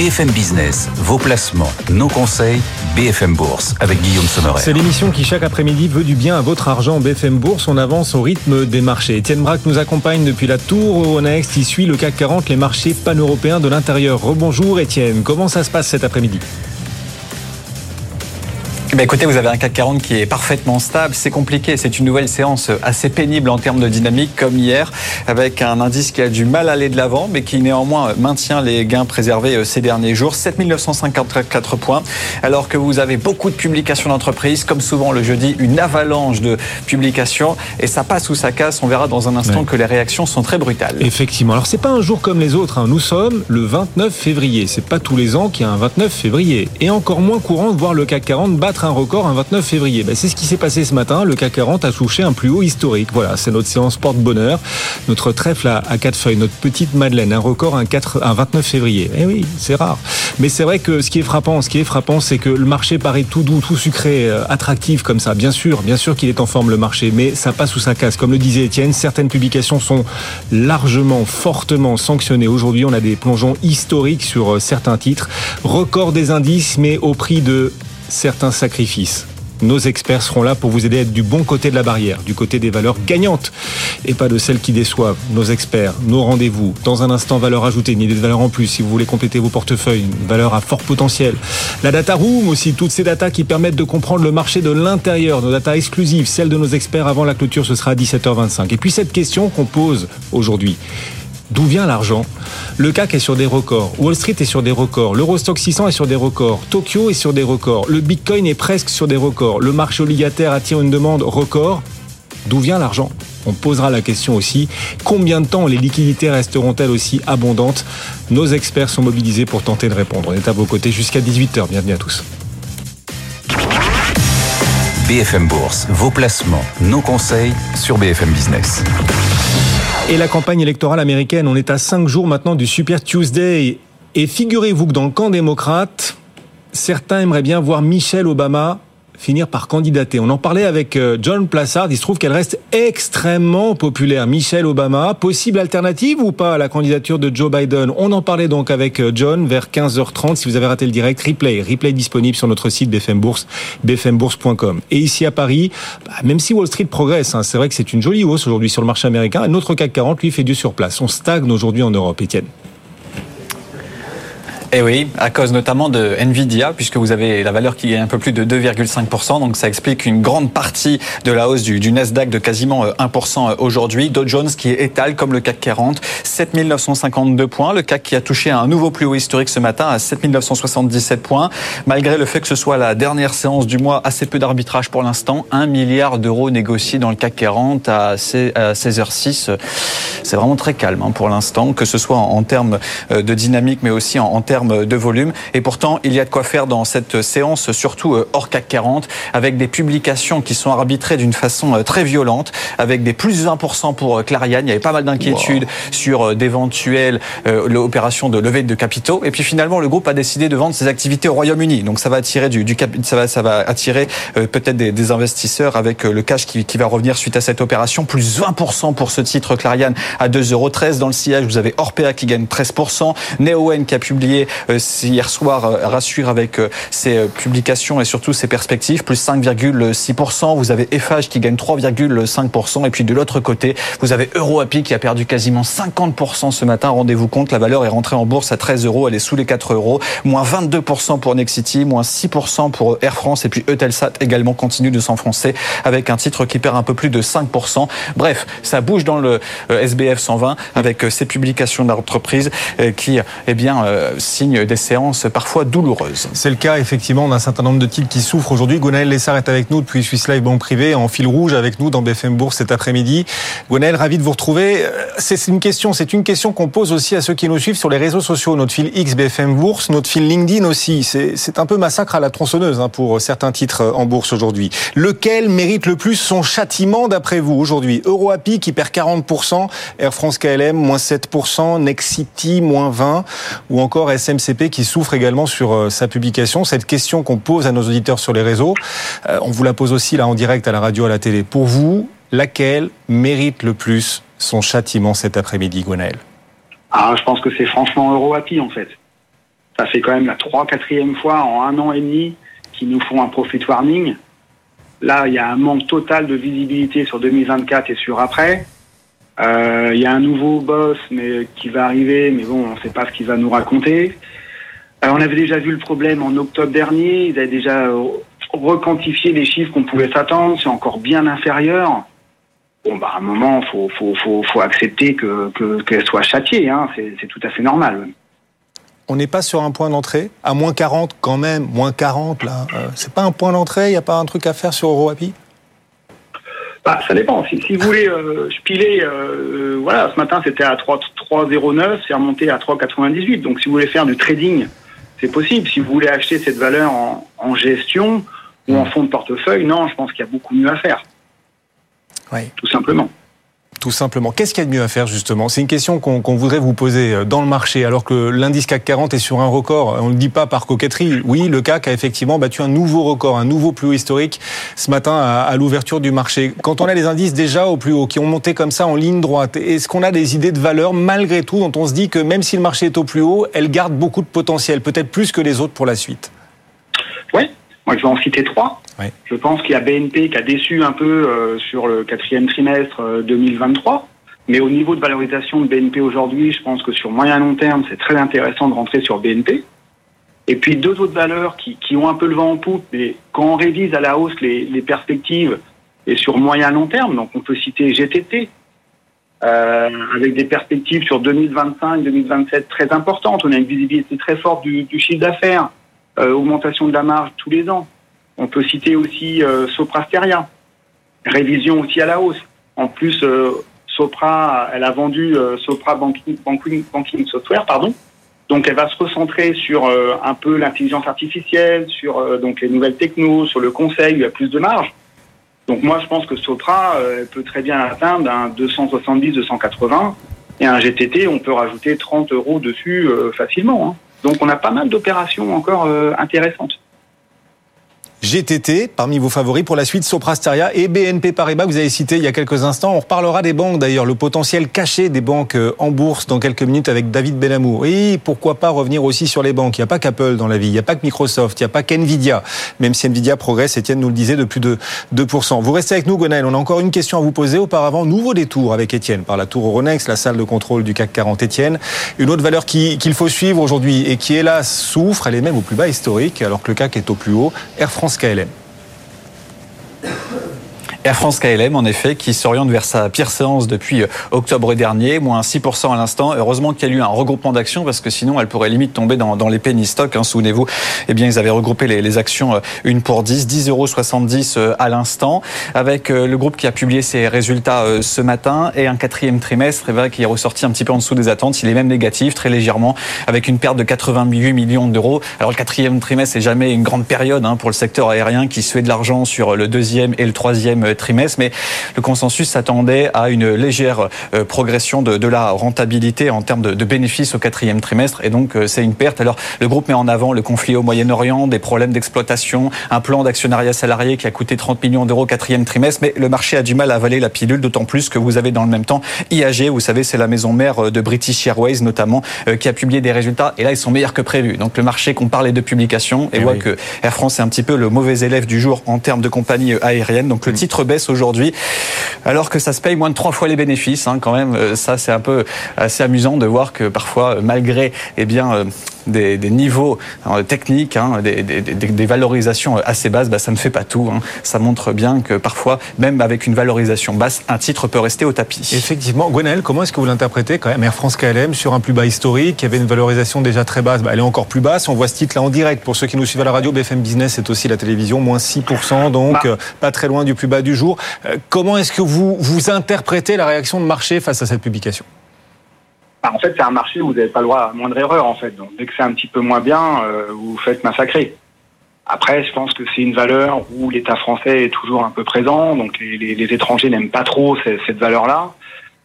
BFM Business, vos placements, nos conseils, BFM Bourse, avec Guillaume Sommerer. C'est l'émission qui, chaque après-midi, veut du bien à votre argent. BFM Bourse, on avance au rythme des marchés. Étienne Braque nous accompagne depuis la tour au Next. Il suit le CAC 40, les marchés pan-européens de l'intérieur. Rebonjour Étienne, comment ça se passe cet après-midi? Bah écoutez, vous avez un CAC 40 qui est parfaitement stable. C'est compliqué. C'est une nouvelle séance assez pénible en termes de dynamique, comme hier, avec un indice qui a du mal à aller de l'avant, mais qui néanmoins maintient les gains préservés euh, ces derniers jours. 7954 points. Alors que vous avez beaucoup de publications d'entreprises, comme souvent le jeudi, une avalanche de publications. Et ça passe ou ça casse. On verra dans un instant que les réactions sont très brutales. Effectivement. Alors, c'est pas un jour comme les autres. Hein. Nous sommes le 29 février. C'est pas tous les ans qu'il y a un 29 février. Et encore moins courant de voir le CAC 40 battre un record un 29 février. Ben, c'est ce qui s'est passé ce matin. Le CAC 40 a touché un plus haut historique. Voilà, c'est notre séance porte-bonheur. Notre trèfle à, quatre feuilles, notre petite Madeleine, un record un, 4, un 29 février. Eh oui, c'est rare. Mais c'est vrai que ce qui est frappant, ce qui est frappant, c'est que le marché paraît tout doux, tout sucré, euh, attractif comme ça. Bien sûr, bien sûr qu'il est en forme le marché, mais ça passe ou ça casse. Comme le disait Étienne, certaines publications sont largement, fortement sanctionnées. Aujourd'hui, on a des plongeons historiques sur euh, certains titres. Record des indices, mais au prix de certains sacrifices. Nos experts seront là pour vous aider à être du bon côté de la barrière, du côté des valeurs gagnantes et pas de celles qui déçoivent. Nos experts, nos rendez-vous. Dans un instant, valeur ajoutée, une idée de valeur en plus si vous voulez compléter vos portefeuilles, une valeur à fort potentiel. La data room aussi, toutes ces datas qui permettent de comprendre le marché de l'intérieur, nos datas exclusives, celles de nos experts avant la clôture, ce sera à 17h25. Et puis cette question qu'on pose aujourd'hui. D'où vient l'argent? Le CAC est sur des records, Wall Street est sur des records, l'Eurostock 600 est sur des records, Tokyo est sur des records, le Bitcoin est presque sur des records, le marché obligataire attire une demande record. D'où vient l'argent? On posera la question aussi. Combien de temps les liquidités resteront-elles aussi abondantes? Nos experts sont mobilisés pour tenter de répondre. On est à vos côtés jusqu'à 18h. Bienvenue à tous. BFM Bourse, vos placements, nos conseils sur BFM Business. Et la campagne électorale américaine, on est à cinq jours maintenant du Super Tuesday. Et figurez-vous que dans le camp démocrate, certains aimeraient bien voir Michelle Obama finir par candidater. On en parlait avec euh, John Plassard. Il se trouve qu'elle reste extrêmement populaire. Michelle Obama, possible alternative ou pas à la candidature de Joe Biden? On en parlait donc avec euh, John vers 15h30. Si vous avez raté le direct, replay, replay disponible sur notre site BFM Bourse, bfmbourse.com. Et ici à Paris, bah, même si Wall Street progresse, hein, c'est vrai que c'est une jolie hausse aujourd'hui sur le marché américain. Notre CAC 40 lui fait du sur place. On stagne aujourd'hui en Europe, Étienne. Eh oui, à cause notamment de Nvidia, puisque vous avez la valeur qui est un peu plus de 2,5%, donc ça explique une grande partie de la hausse du, Nasdaq de quasiment 1% euh, euh, aujourd'hui. Dow Jones qui étale comme le CAC 40, 7952 points. Le CAC qui a touché un nouveau plus haut historique ce matin à 7977 points, malgré le fait que ce soit la dernière séance du mois, assez peu d'arbitrage pour l'instant, 1 milliard d'euros négociés dans le CAC 40 à 16h06. C'est vraiment très calme hein, pour l'instant, que ce soit en, termes euh, de dynamique, mais aussi en, en termes de volume. Et pourtant, il y a de quoi faire dans cette séance, surtout euh, hors CAC 40, avec des publications qui sont arbitrées d'une façon euh, très violente, avec des plus de 20% pour euh, Clariane. Il y avait pas mal d'inquiétudes sur d'éventuelles opérations de levée de capitaux. Et puis finalement, le groupe a décidé de vendre ses activités au Royaume-Uni. Donc ça va attirer du, du ça va, ça va attirer peut-être des, des, investisseurs avec le cash qui, qui, va revenir suite à cette opération. Plus 20% pour ce titre Clariane à 2,13 Dans le sillage, vous avez Orpea qui gagne 13%, Neoen qui a publié hier soir euh, rassure avec euh, ses publications et surtout ses perspectives, plus 5,6%. Vous avez Eiffage qui gagne 3,5%. Et puis de l'autre côté, vous avez EuroAPI qui a perdu quasiment 50% ce matin. Rendez-vous compte, la valeur est rentrée en bourse à 13 euros. Elle est sous les 4 euros. Moins 22% pour Nexity, moins 6% pour Air France. Et puis Eutelsat également continue de s'enfoncer avec un titre qui perd un peu plus de 5%. Bref, ça bouge dans le SBF 120 avec ces publications d'entreprise qui, eh bien, des séances parfois douloureuses. C'est le cas effectivement d'un certain nombre de titres qui souffrent aujourd'hui. Gwenaël Lessard est avec nous depuis Swiss Life Banque Privée en fil rouge avec nous dans BFM Bourse cet après-midi. Gwenaël, ravi de vous retrouver. Euh, c'est une question, c'est une question qu'on pose aussi à ceux qui nous suivent sur les réseaux sociaux. Notre fil X BFM Bourse, notre fil LinkedIn aussi. C'est un peu massacre à la tronçonneuse hein, pour certains titres en bourse aujourd'hui. Lequel mérite le plus son châtiment d'après vous aujourd'hui? EuroAPI qui perd 40%, Air France KLM moins 7%, Nexity moins 20% ou encore SM Qui souffre également sur euh, sa publication. Cette question qu'on pose à nos auditeurs sur les réseaux, euh, on vous la pose aussi là en direct à la radio, à la télé. Pour vous, laquelle mérite le plus son châtiment cet après-midi, Gwenaël Ah, je pense que c'est franchement EuroAPI en fait. Ça fait quand même la 3 quatrième fois en un an et demi qu'ils nous font un profit warning. Là, il y a un manque total de visibilité sur 2024 et sur après. Euh, il y a un nouveau boss mais, qui va arriver, mais bon, on ne sait pas ce qu'il va nous raconter. Euh, on avait déjà vu le problème en octobre dernier. Ils avaient déjà requantifié les chiffres qu'on pouvait s'attendre. C'est encore bien inférieur. Bon, bah, à un moment, faut, faut, accepter que, qu'elle soit châtiée. Hein. C'est, tout à fait normal on n'est pas sur un point d'entrée à moins 40 quand même, moins 40 là. Euh, c'est pas un point d'entrée, il n'y a pas un truc à faire sur EuroAPI bah, ça dépend. Si, vous voulez euh, piler, euh, voilà, ce matin c'était à 3,09, c'est remonté à 3,98. Donc si vous voulez faire du trading, c'est possible. Si vous voulez acheter cette valeur en, en gestion ou en fonds de portefeuille, non, je pense qu'il y a beaucoup mieux à faire. Oui. Tout simplement tout simplement. Qu'est-ce qu'il y a de mieux à faire justement? C'est une question qu'on voudrait vous poser euh, dans le marché, alors que l'indice CAC 40 est sur un record. On ne le dit pas par coquetterie. Oui, le CAC a effectivement battu un nouveau record, un nouveau plus haut historique ce matin à, l'ouverture du marché. Quand on a les indices déjà au plus haut, qui ont monté comme ça en ligne droite, est-ce qu'on a des idées de valeur malgré tout dont on se dit que même si le marché est au plus haut, elle garde beaucoup de potentiel, peut-être plus que les autres pour la suite? Oui, moi je vais en citer trois. Je pense qu'il y a BNP qui a déçu un peu euh, sur le quatrième trimestre 2023. Euh, Mais au niveau de valorisation de BNP aujourd'hui, je pense que sur moyen long terme, c'est très intéressant de rentrer sur BNP. Et puis deux autres valeurs qui, ont un peu le vent en poupe, mais quand on révise à la hausse les, perspectives et sur moyen long terme, donc on peut citer GTT, euh, avec des perspectives sur 2025-2027 très importantes. On a une visibilité très forte du, chiffre d'affaires, augmentation de la marge tous les ans. On peut citer aussi euh, Sopra Steria, révision aussi à la hausse. En plus, euh, Sopra, elle a vendu euh, Sopra Banking, Software, pardon. Donc, elle va se recentrer sur un peu l'intelligence artificielle, sur donc les nouvelles technos, sur le conseil, il y a plus de marge. Donc, moi, je pense que Sopra peut très bien atteindre un 270, 280 et un GTT, on peut rajouter 30 euros dessus facilement. Hein. Donc, on a pas mal d'opérations encore intéressantes. GTT, parmi vos favoris pour la suite, Soprasteria et BNP Paribas, vous avez cité il y a quelques instants. On reparlera des banques d'ailleurs, le potentiel caché des banques euh, en bourse dans quelques minutes avec David Benamour. Et pourquoi pas revenir aussi sur les banques? Il n'y a pas qu'Apple dans la vie, il n'y a pas que Microsoft, il n'y a pas qu'Nvidia, même si Nvidia progresse, Étienne nous le disait, de plus de 2%. Vous restez avec nous, Gonel. On a encore une question à vous poser. Auparavant, nouveau détour avec Étienne par la tour Euronext, la salle de contrôle du CAC 40 Étienne. Une autre valeur qu'il faut suivre aujourd'hui et qui, hélas, souffre, elle est même au plus bas historique, alors que le CAC est au plus haut, Air France KLM. Air France KLM, en effet, qui s'oriente vers sa pire séance depuis euh, octobre dernier, moins 6% à l'instant. Heureusement qu'il y a eu un regroupement d'actions parce que sinon elle pourrait limite tomber dans, les penny stocks. Hein. Souvenez-vous, eh bien, ils avaient regroupé les, actions euh, une pour 10, 10,70 euros à l'instant, avec euh, le groupe qui a publié ses résultats ce matin et un quatrième trimestre eh ben, qui est ressorti un petit peu en dessous des attentes. Il est même négatif, très légèrement, avec une perte de 88 millions d'euros. Alors le quatrième trimestre, c'est jamais une grande période hein, pour le secteur aérien qui se de l'argent sur le deuxième et le troisième trimestre, mais le consensus s'attendait à une légère euh, progression de, la rentabilité en termes de, bénéfices au quatrième trimestre, et donc euh, c'est une perte. Alors le groupe met en avant le conflit au Moyen-Orient, des problèmes d'exploitation, un plan d'actionnariat salarié qui a coûté 30 millions d'euros au quatrième trimestre, mais le marché a du mal à avaler la pilule, d'autant plus que vous avez dans le même temps IAG, vous savez, c'est la maison mère euh, de British Airways notamment, qui a publié des résultats, et là ils sont meilleurs que prévu. Donc le marché compare les deux publications et, eh voit que Air France est un petit peu le mauvais élève du jour en termes de compagnie aérienne. Donc le mm. Baisse aujourd'hui, alors que ça se paye moins de trois fois les bénéfices. Hein, quand même, euh, ça c'est un peu assez amusant de voir que parfois, malgré eh bien euh, des, niveaux hein, techniques, hein, des, valorisations assez basses, bah, ça ne fait pas tout. Hein. Ça montre bien que parfois, même avec une valorisation basse, un titre peut rester au tapis. Effectivement. Gwenaël, comment est-ce que vous l'interprétez quand même? Air France KLM sur un plus bas historique, qui avait une valorisation déjà très basse, bah, elle est encore plus basse. On voit ce titre là en direct. Pour ceux qui nous suivent à la radio, BFM Business, c'est aussi la télévision, moins 6%, donc bah. euh, pas très loin du plus bas du jour. Euh, comment est-ce que vous, vous interprétez la réaction de marché face à cette publication? Bah, en fait, c'est un marché où vous n'avez pas le droit à moindre erreur, en fait. Donc, dès que c'est un petit peu moins bien, euh, vous faites massacrer. Après, je pense que c'est une valeur où l'État français est toujours un peu présent, donc les, étrangers n'aiment pas trop cette, valeur-là.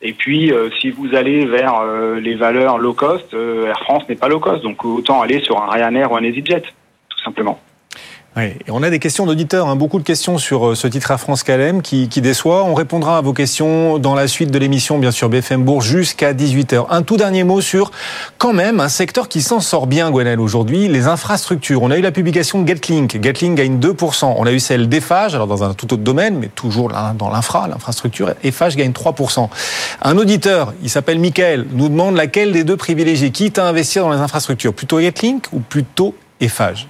Et puis, euh, si vous allez vers euh, les valeurs low cost, Air France n'est pas low cost, donc autant aller sur un Ryanair ou un EasyJet, tout simplement. Oui, et on a des questions d'auditeurs, hein, beaucoup de questions sur euh, ce titre à France Calem qui, qui, déçoit. On répondra à vos questions dans la suite de l'émission, bien sûr, BFM Bourg, jusqu'à 18h. Un tout dernier mot sur, quand même, un secteur qui s'en sort bien, Gwenel, aujourd'hui, les infrastructures. On a eu la publication Getlink. Getlink gagne 2%. On a eu celle d'Eiffage, alors dans un tout autre domaine, mais toujours dans l'infra, l'infrastructure. Eiffage gagne 3%. Un auditeur, il s'appelle Michael, nous demande laquelle des deux privilégiés, quitte à investir dans les infrastructures, plutôt Getlink ou plutôt Eiffage?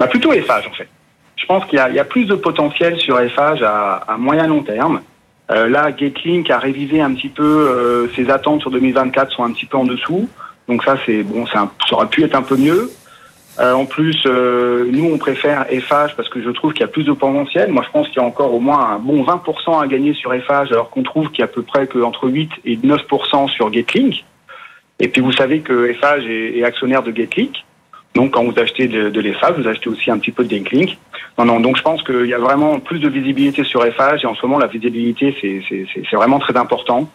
Bah Plutôt Eiffage, en fait. Je pense qu'il y, y, a plus de potentiel sur Eiffage à, à moyen long terme. Euh, là, Getlink a révisé un petit peu euh, ses attentes sur 2024 sont un petit peu en dessous. Donc ça, c'est bon, ça aurait pu être un peu mieux. Euh, en plus, euh, nous, on préfère Eiffage parce que je trouve qu'il y a plus de potentiel. Moi, je pense qu'il y a encore au moins un bon 20% à gagner sur Eiffage, alors qu'on trouve qu'il y a à peu près qu'entre 8 et 9% sur Getlink. Et puis, vous savez que Eiffage est, est actionnaire de Getlink. Donc, quand vous achetez de, l'Eiffage, vous achetez aussi un petit peu de Getlink. Non, non, donc je pense qu'il y a vraiment plus de visibilité sur Eiffage et en ce moment, la visibilité, c'est vraiment très important.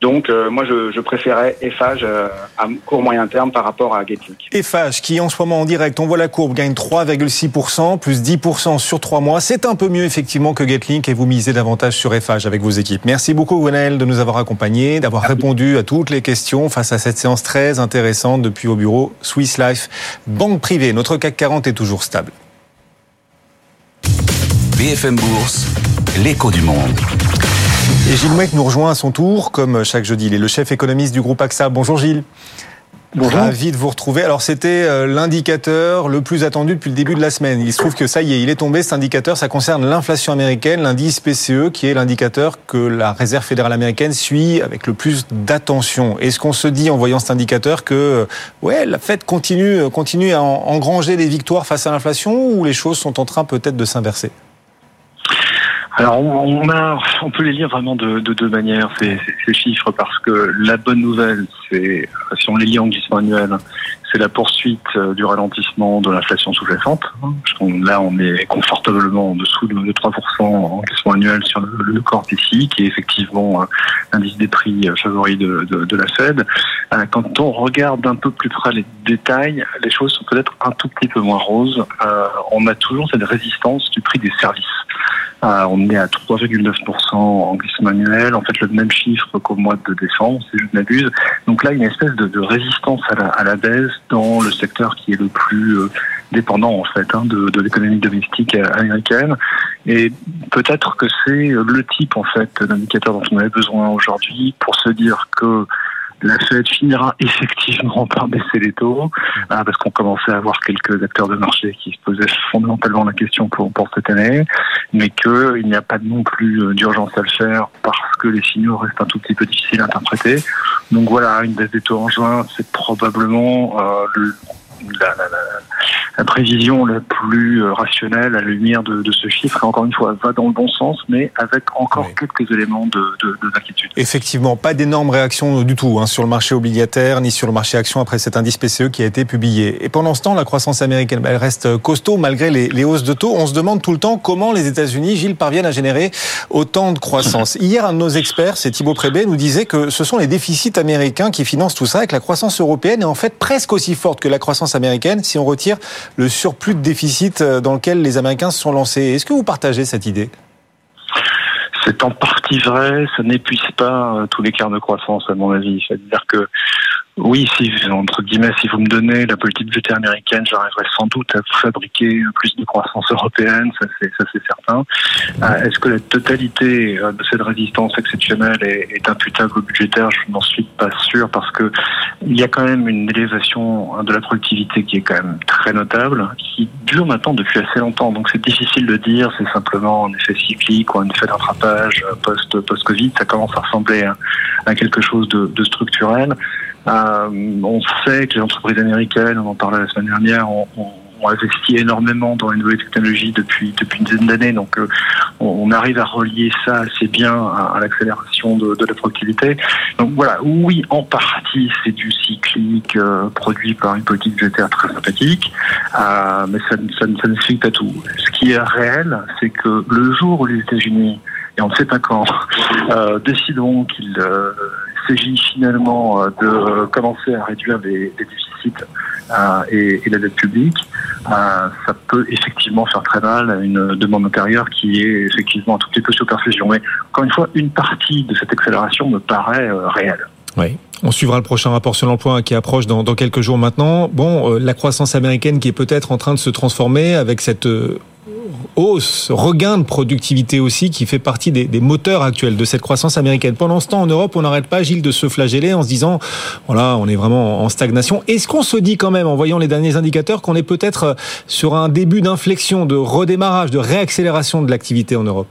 Donc euh, moi je, je préférais Eiffage euh, à court moyen terme par rapport à Getlink. Eiffage qui en ce moment en direct, on voit la courbe, gagne 3,6%, plus 10% sur 3 mois. C'est un peu mieux effectivement que Getlink et vous misez davantage sur Eiffage avec vos équipes. Merci beaucoup Gwenaël de nous avoir accompagnés, d'avoir répondu à toutes les questions face à cette séance très intéressante depuis au bureau Swiss Life, banque privée. Notre CAC 40 est toujours stable. BFM Bourse, l'écho du monde. Et Gilles Mouek nous rejoint à son tour, comme chaque jeudi. Il est le chef économiste du groupe AXA. Bonjour Gilles. Bonjour. Ravi de vous retrouver. Alors c'était l'indicateur le plus attendu depuis le début de la semaine. Il se trouve que ça y est, il est tombé cet indicateur. Ça concerne l'inflation américaine, l'indice PCE, qui est l'indicateur que la Réserve fédérale américaine suit avec le plus d'attention. Est-ce qu'on se dit en voyant cet indicateur que ouais, la Fed continue, continue à engranger des victoires face à l'inflation ou les choses sont en train peut-être de s'inverser? Alors on, a, on peut les lire vraiment de, de deux manières ces, ces, chiffres parce que la bonne nouvelle, c'est si on les lit en glissement annuel, c'est la poursuite du ralentissement de l'inflation sous-jacente. Là, on est confortablement en dessous de 3% en glissement annuel sur le, corps ici, qui est effectivement l'indice des prix favori de, la Fed. Quand on regarde un peu plus près les détails, les choses sont peut-être un tout petit peu moins roses. On a toujours cette résistance du prix des services. Euh, on est à 3,9% en glissement annuel, en fait le même chiffre qu'au mois de décembre, si je ne m'abuse. Donc là, une espèce de, résistance à la, baisse dans le secteur qui est le plus euh, dépendant en fait hein, de, de l'économie domestique américaine. Et peut-être que c'est le type en fait d'indicateur dont on avait besoin aujourd'hui pour se dire que la Fed finira effectivement par baisser les taux, hein, parce qu'on commençait à avoir quelques acteurs de marché qui se posaient fondamentalement la question pour, cette année, mais qu'il n'y a pas non plus d'urgence à le faire parce que les signaux restent un tout petit peu difficiles à interpréter. Donc voilà, une baisse des taux en juin, c'est probablement euh, le, la, la, la, la, prévision la plus rationnelle à la lumière de, de, ce chiffre, et encore une fois, va dans le bon sens, mais avec encore oui. quelques éléments d'inquiétude. De, de, Effectivement, pas d'énormes réactions du tout hein, sur le marché obligataire, ni sur le marché action après cet indice PCE qui a été publié. Et pendant ce temps, la croissance américaine, elle reste costaud malgré les, les hausses de taux. On se demande tout le temps comment les États-Unis, Gilles, parviennent à générer autant de croissance. Hier, un de nos experts, c'est Thibaut Prébet, nous disait que ce sont les déficits américains qui financent tout ça, et que la croissance européenne est en fait presque aussi forte que la croissance américaine si on retire le surplus de déficit dans lequel les Américains se sont lancés. Est-ce que vous partagez cette idée? C'est en partie vrai, ça n'épuise pas tous les quarts de croissance à mon avis. C'est-à-dire que oui, si, entre guillemets, si vous me donnez la politique budgétaire américaine, j'arriverai sans doute à fabriquer plus de croissance européenne, ça c'est, certain. Euh, est-ce que la totalité de cette résistance exceptionnelle est, imputable au budgétaire? Je n'en suis pas sûr parce que il y a quand même une élévation de la productivité qui est quand même très notable, qui dure maintenant depuis assez longtemps. Donc c'est difficile de dire, c'est simplement un effet cyclique ou un effet d'attrapage post, post-Covid. Ça commence à ressembler à, quelque chose de structurel. Euh, on sait que les entreprises américaines, on en parlait la semaine dernière, ont, investi énormément dans les nouvelles technologies depuis depuis une dizaine d'années. Donc, euh, on, arrive à relier ça assez bien à, l'accélération de, la productivité. Donc voilà, oui, en partie, c'est du cyclique euh, produit par une politique budgétaire très sympathique, mais ça, ne suffit pas tout. Ce qui est réel, c'est que le jour où les États-Unis et on ne sait pas quand, euh, décidons qu'il euh, s'agit finalement de commencer à réduire les, déficits euh, et, la dette publique, ça peut effectivement faire très mal à une demande intérieure qui est effectivement un tout petit peu sous perfusion. Mais encore une fois, une partie de cette accélération me paraît réelle. Oui. On suivra le prochain rapport sur l'emploi qui approche dans, quelques jours maintenant. Bon, la croissance américaine qui est peut-être en train de se transformer avec cette regain de productivité aussi, qui fait partie des, moteurs actuels de cette croissance américaine. Pendant ce temps, en Europe, on n'arrête pas, Gilles, de se flageller en se disant, voilà, on est vraiment en stagnation. Est-ce qu'on se dit quand même, en voyant les derniers indicateurs, qu'on est peut-être sur un début d'inflexion, de redémarrage, de réaccélération de l'activité en Europe?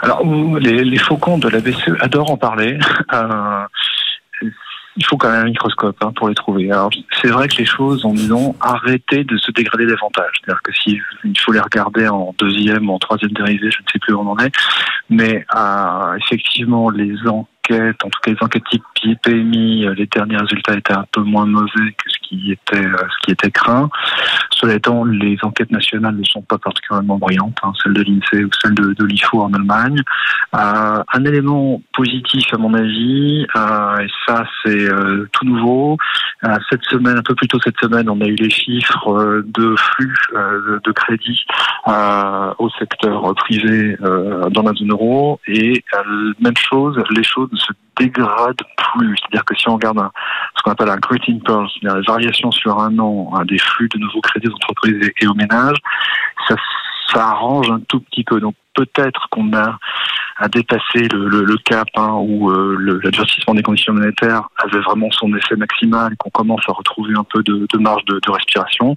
Alors, les, les, faucons de la BCE adorent en parler. Euh, il faut quand même un microscope hein, pour les trouver. Alors c'est vrai que les choses ont disons arrêté de se dégrader davantage. C'est-à-dire que s'il faut les regarder en deuxième ou en troisième dérivé, je ne sais plus où on en est, mais euh, effectivement les en tout cas les enquêtes type PMI, les derniers résultats étaient un peu moins mauvais que ce qui était euh, ce qui était craint. Cela étant, les enquêtes nationales ne sont pas particulièrement brillantes, hein, celles de l'INSEE ou celles de, l'IFO en Allemagne. Euh, un élément positif à mon avis, euh, et ça c'est euh, tout nouveau. Euh, cette semaine, un peu plus tôt cette semaine, on a eu les chiffres euh, de flux de, de, crédit au secteur privé dans la zone euro, et même chose, les choses se dégradent plus. C'est-à-dire que si on regarde ce qu'on appelle un greeting pulse, c'est-à-dire la variation sur un an des flux de nouveaux crédits aux entreprises et aux ménages, ça, ça arrange un tout petit peu. Donc peut-être qu'on a à dépasser le, le, le cap hein, où euh, l'advertissement des conditions monétaires avait vraiment son effet maximal qu'on commence à retrouver un peu de, de marge de, de respiration.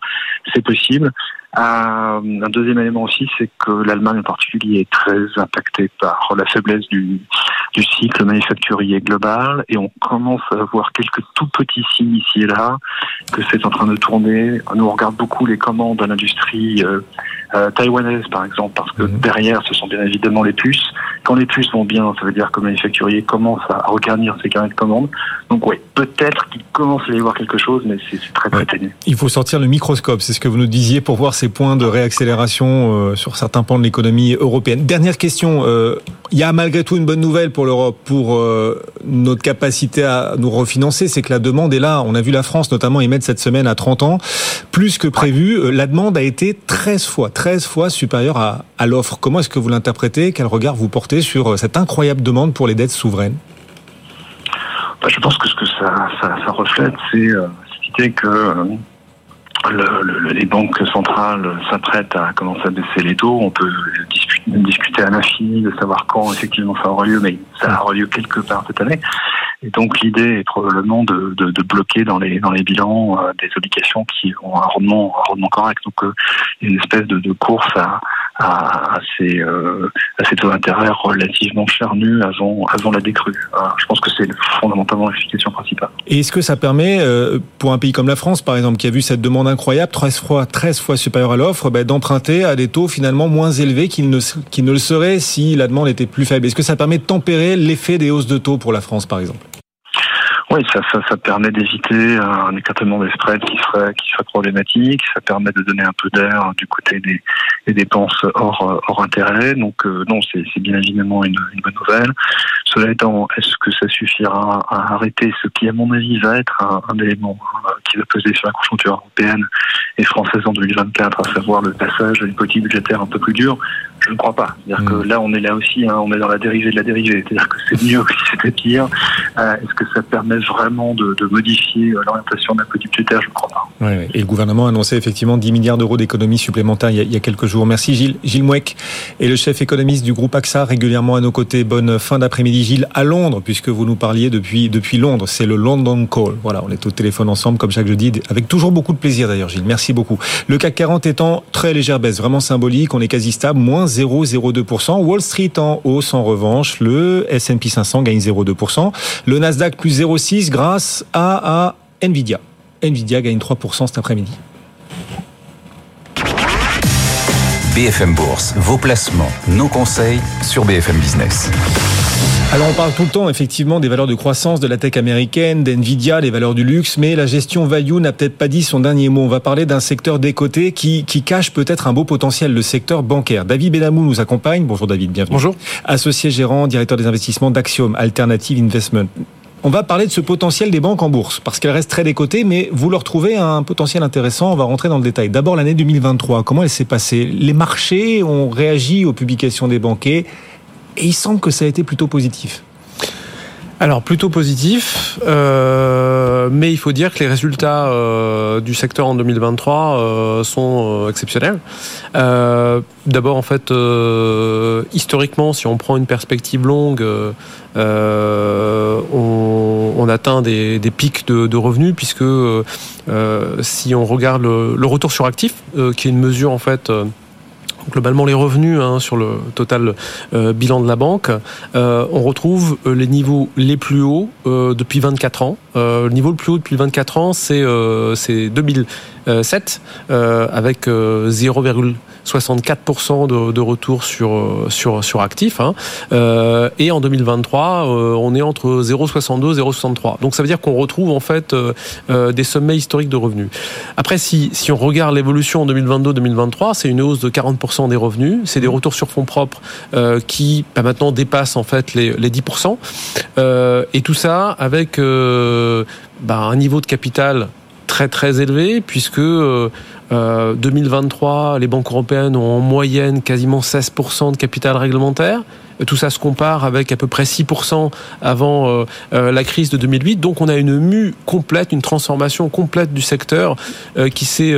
C'est possible. Euh, un deuxième élément aussi, c'est que l'Allemagne en particulier est très impactée par la faiblesse du, du cycle manufacturier global et on commence à voir quelques tout petits signes ici et là que c'est en train de tourner. Nous on regarde beaucoup les commandes à l'industrie euh, euh, taïwanaise par exemple parce que mhm. derrière ce sont bien évidemment les puces. Quand les puces vont bien, ça veut dire que le manufacturier commence à regarnir ses carnets de commandes. Donc oui, peut-être qu'il commence à y voir quelque chose, mais c'est très très ténu. Il faut sortir le microscope, c'est ce que vous nous disiez pour voir ces points de réaccélération euh, sur certains pans de l'économie européenne. Dernière question, euh, il y a malgré tout une bonne nouvelle pour l'Europe, pour euh, notre capacité à nous refinancer, c'est que la demande est là. On a vu la France notamment émettre cette semaine à 30 ans, plus que prévu. La demande a été 13 fois, 13 fois supérieure à, à l'offre. Comment est-ce que vous l'interprétez Quel regard vous portez sur cette incroyable demande pour les dettes souveraines? Bah, Je pense que ce que ça, reflète, c'est l'idée que le, les banques centrales s'apprêtent à commencer à baisser les taux. On peut discuter, discuter à l'infini de savoir quand effectivement ça aura lieu, mais ça aura lieu quelque part cette année. Et donc l'idée est probablement de, de, de, bloquer dans les dans les bilans euh, des obligations qui ont un rendement un rendement correct. Donc euh, une espèce de, de course à à, ces, euh, à ces taux d'intérêt relativement charnus avant avant la décrue. je pense que c'est fondamentalement l'explication principale. Et est-ce que ça permet pour un pays comme la France par exemple qui a vu cette demande incroyable 13 fois 13 fois supérieure à l'offre ben, d'emprunter à des taux finalement moins élevés qu'ils ne qu'ils ne le seraient si la demande était plus faible. Est-ce que ça permet de tempérer l'effet des hausses de taux pour la France par exemple? Oui, ça, permet d'éviter un écartement des spreads qui serait, qui serait problématique. Ça permet de donner un peu d'air du côté des, dépenses hors, intérêt. Donc, euh, non, c'est bien évidemment une, bonne nouvelle. Cela étant, est-ce que ça suffira à arrêter ce qui, à mon avis, va être un, un élément euh, qui va peser sur la conjoncture européenne et française en 2024, à savoir le passage à une politique budgétaire un peu plus dure? Je ne crois pas. C'est-à-dire que mm. là, on est là aussi, hein, on est dans la dérivée de la dérivée. C'est-à-dire que c'est mieux que si c'était pire. Euh, Est-ce que ça permet vraiment de, de modifier euh, l'orientation de la politique budgétaire? Je ne crois pas. Ouais, et le gouvernement a annoncé effectivement 10 milliards d'euros d'économies supplémentaires il y, a, il y, a, quelques jours. Merci Gilles. Gilles Mouek est le chef économiste du groupe AXA, régulièrement à nos côtés. Bonne fin d'après-midi Gilles à Londres, puisque vous nous parliez depuis, depuis Londres. C'est le London Call. Voilà, on est au téléphone ensemble comme chaque jeudi, avec toujours beaucoup de plaisir d'ailleurs Gilles. Merci beaucoup. Le CAC 40 étant très légère baisse, vraiment symbolique. On est quasi stable, moins 0,02%. Wall Street en hausse en revanche. Le S&P 500 gagne 0,2%. Le Nasdaq plus 0,6 grâce à, à Nvidia. Nvidia gagne 3% cet après-midi. BFM Bourse, vos placements, nos conseils sur BFM Business. Alors on parle tout le temps effectivement des valeurs de croissance de la tech américaine, d'NVIDIA, les valeurs du luxe, mais la gestion value n'a peut-être pas dit son dernier mot. On va parler d'un secteur décoté qui, qui cache peut-être un beau potentiel, le secteur bancaire. David Benamou nous accompagne. Bonjour David, bienvenue. Bonjour. Associé gérant, directeur des investissements d'Axiom Alternative Investment. On va parler de ce potentiel des banques en bourse, parce qu'elles restent très décotées, mais vous leur trouvez un potentiel intéressant. On va rentrer dans le détail. D'abord, l'année 2023, comment elle s'est passée? Les marchés ont réagi aux publications des banquiers, et il semble que ça a été plutôt positif. Alors plutôt positif, euh, mais il faut dire que les résultats euh, du secteur en 2023 euh, sont exceptionnels. D'abord en fait, historiquement, si on prend une perspective longue, on, atteint des, pics de, revenus puisque si on regarde le, le retour sur actif, qui est une mesure en fait globalement les revenus hein, sur le total euh, bilan de la banque, euh, on retrouve euh, les niveaux les plus hauts depuis 24 ans. le niveau le plus haut depuis 24 ans, c'est 2007 avec 0, 64% de, retour sur sur sur. Hein. Euh, et en 2023, euh, on est entre 0,62 et 0,63. Donc ça veut dire qu'on retrouve en fait euh, des sommets historiques de revenus. Après, si si on regarde l'évolution en 2022-2023, c'est une hausse de 40% des revenus. C'est des retours sur fonds propres qui bah, maintenant dépassent en fait les, les 10%. et tout ça avec bah, un niveau de capital très très élevé puisque 2023, euh, les banques européennes ont en moyenne quasiment 16% de capital réglementaire. Tout ça se compare avec à peu près 6% avant euh, euh, la crise de 2008. Donc on a une mue complète, une transformation complète du secteur qui s'est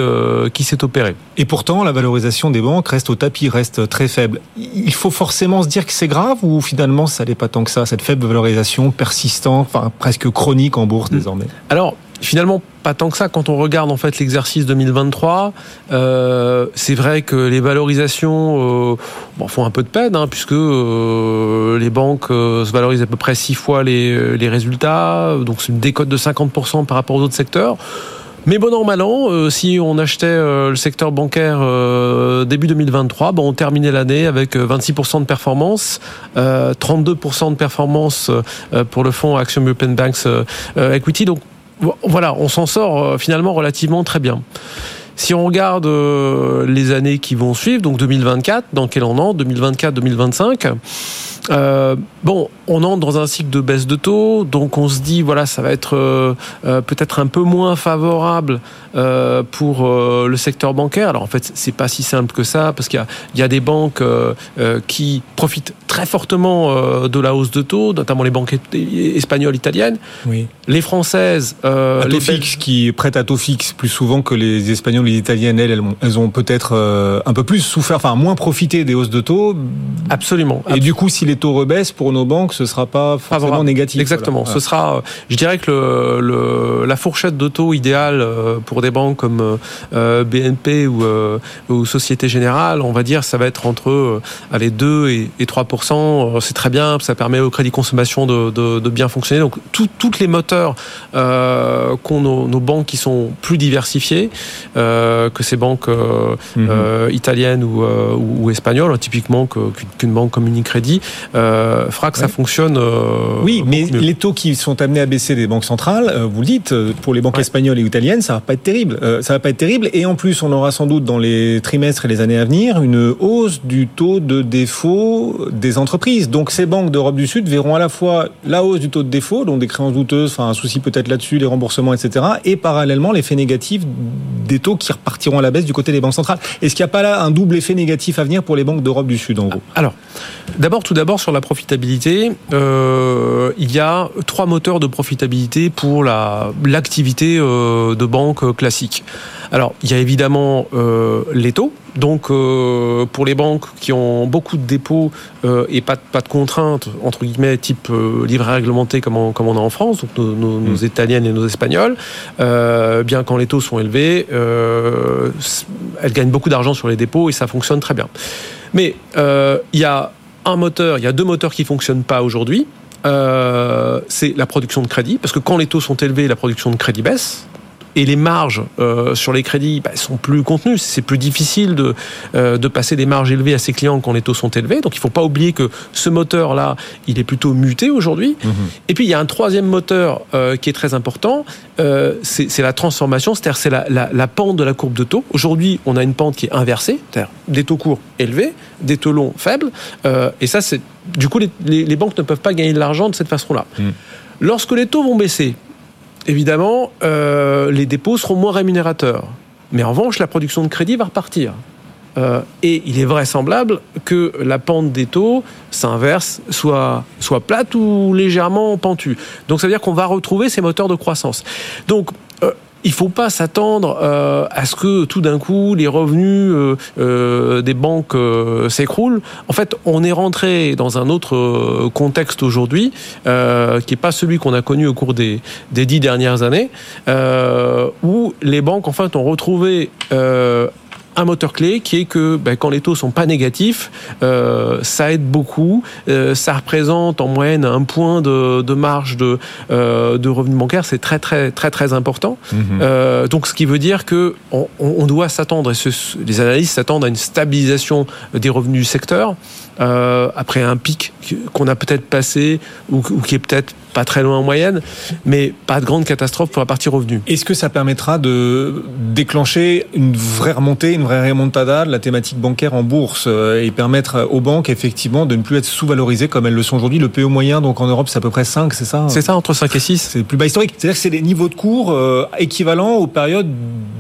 qui s'est opérée. Et pourtant, la valorisation des banques reste au tapis, reste très faible. Il faut forcément se dire que c'est grave ou finalement ça n'est pas tant que ça, cette faible valorisation persistante, enfin presque chronique en bourse désormais? Alors finalement pas tant que ça. Quand on regarde en fait l'exercice 2023 euh, c'est vrai que les valorisations euh, font un peu de peine hein, puisque euh, les banques se valorisent à peu près six fois les, les résultats. Donc c'est une décote de 50% par rapport aux autres secteurs. Mais bon an, mal an, si on achetait le secteur bancaire début 2023, bon, on terminait l'année avec 26% de performance, 32% de performance pour le fonds Action European Banks Equity. Donc voilà, on s'en sort euh, finalement relativement très bien. Si on regarde euh, les années qui vont suivre, donc 2024, dans quel entre 2024-2025 euh, bon, on entre dans un cycle de baisse de taux, donc on se dit voilà, ça va être euh, euh, peut-être un peu moins favorable pour le secteur bancaire. Alors en fait, c'est pas si simple que ça parce qu'il y, a, des banques qui profitent très fortement de la hausse de taux, notamment les banques espagnoles, italiennes. Oui. Les françaises, à taux fixe qui prêtent à taux fixe plus souvent que les espagnoles, les italiennes. Elles, elles ont, peut-être un peu plus souffert, enfin moins profité des hausses de taux. Absolument. Et du coup, si les taux rebaissent pour nos banques, ce sera pas forcément négatif. Exactement. Ce sera, je dirais que le, la fourchette de taux idéale euh, pour des banques comme euh, BNP ou, euh, ou, Société Générale, on va dire, ça va être entre allez, 2 et, 3% C'est très bien, ça permet au crédit consommation de, de, bien fonctionner. Donc, tout, toutes les moteurs euh, qu'ont nos, nos, banques qui sont plus diversifiées que ces banques mhm. italiennes ou, ou, espagnoles, typiquement qu'une banque comme Unicredit, euh, fera que ça fonctionne. Euh, oui, mais les taux qui sont amenés à baisser des banques centrales, euh, vous le dites, pour les banques espagnoles et italiennes, ça va pas être terrible. ça va pas être terrible. Et en plus, on aura sans doute dans les trimestres et les années à venir une hausse du taux de défaut des entreprises. Donc ces banques d'Europe du Sud verront à la fois la hausse du taux de défaut, donc des créances douteuses, enfin un souci peut-être là-dessus, les remboursements, etc. Et parallèlement l'effet négatif des taux qui repartiront à la baisse du côté des banques centrales. Est-ce qu'il n'y a pas là un double effet négatif à venir pour les banques d'Europe du Sud en gros? Alors, d'abord, tout d'abord sur la profitabilité, euh, il y a trois moteurs de profitabilité pour la l'activité euh, de banque classique. Alors, il y a évidemment euh, les taux. Donc, euh, pour les banques qui ont beaucoup de dépôts et pas, pas de contraintes, entre guillemets, type livret réglementé comme on, comme on a en France, donc nos, nos, nos mm. italiennes et nos espagnoles, bien quand les taux sont élevés, elles gagnent beaucoup d'argent sur les dépôts et ça fonctionne très bien. Mais il y a un moteur, il y a deux moteurs qui fonctionnent pas aujourd'hui. c'est la production de crédit, parce que quand les taux sont élevés, la production de crédit baisse et les marges euh, sur les crédits bah, sont plus contenues. C'est plus difficile de, euh, de passer des marges élevées à ses clients quand les taux sont élevés. Donc il ne faut pas oublier que ce moteur-là, il est plutôt muté aujourd'hui. Mmh. Et puis il y a un troisième moteur euh, qui est très important, c'est la transformation, c'est-à-dire c'est la, la, la, pente de la courbe de taux. Aujourd'hui, on a une pente qui est inversée, c'est-à-dire des taux courts élevés, des taux longs faibles. Et ça, c'est du coup, les, les, les, banques ne peuvent pas gagner de l'argent de cette façon-là. Mmh. Lorsque les taux vont baisser, évidemment, euh, les dépôts seront moins rémunérateurs. Mais en revanche, la production de crédit va repartir. Euh, et il est vraisemblable que la pente des taux s'inverse, soit, soit plate ou légèrement pentue. Donc ça veut dire qu'on va retrouver ces moteurs de croissance. Donc il faut pas s'attendre euh, à ce que tout d'un coup les revenus euh, euh, des banques s'écroulent. En fait, on est rentré dans un autre contexte aujourd'hui qui n'est pas celui qu'on a connu au cours des, des dix dernières années, où les banques en fait ont retrouvé un moteur clé qui est que ben, quand les taux sont pas négatifs, euh, ça aide beaucoup. Euh, ça représente en moyenne un point de, de marge de, euh, de revenus bancaires. C'est très très très très important. Mhm. donc ce qui veut dire que on, on doit s'attendre, et les analystes s'attendent à une stabilisation des revenus du secteur après un pic qu'on a peut-être passé ou, ou qui est peut-être pas très loin en moyenne, mais pas de grande catastrophe pour la partie revenu. Est-ce que ça permettra de déclencher une vraie remontée, une vraie remontada de la thématique bancaire en bourse euh, et permettre aux banques effectivement de ne plus être sous-valorisées comme elles le sont aujourd'hui? Le PO moyen, donc en Europe, c'est à peu près 5, c'est ça? C'est ça, entre 5 et 6. C'est le plus bas historique. C'est-à-dire que c'est des niveaux de cours euh, équivalents aux périodes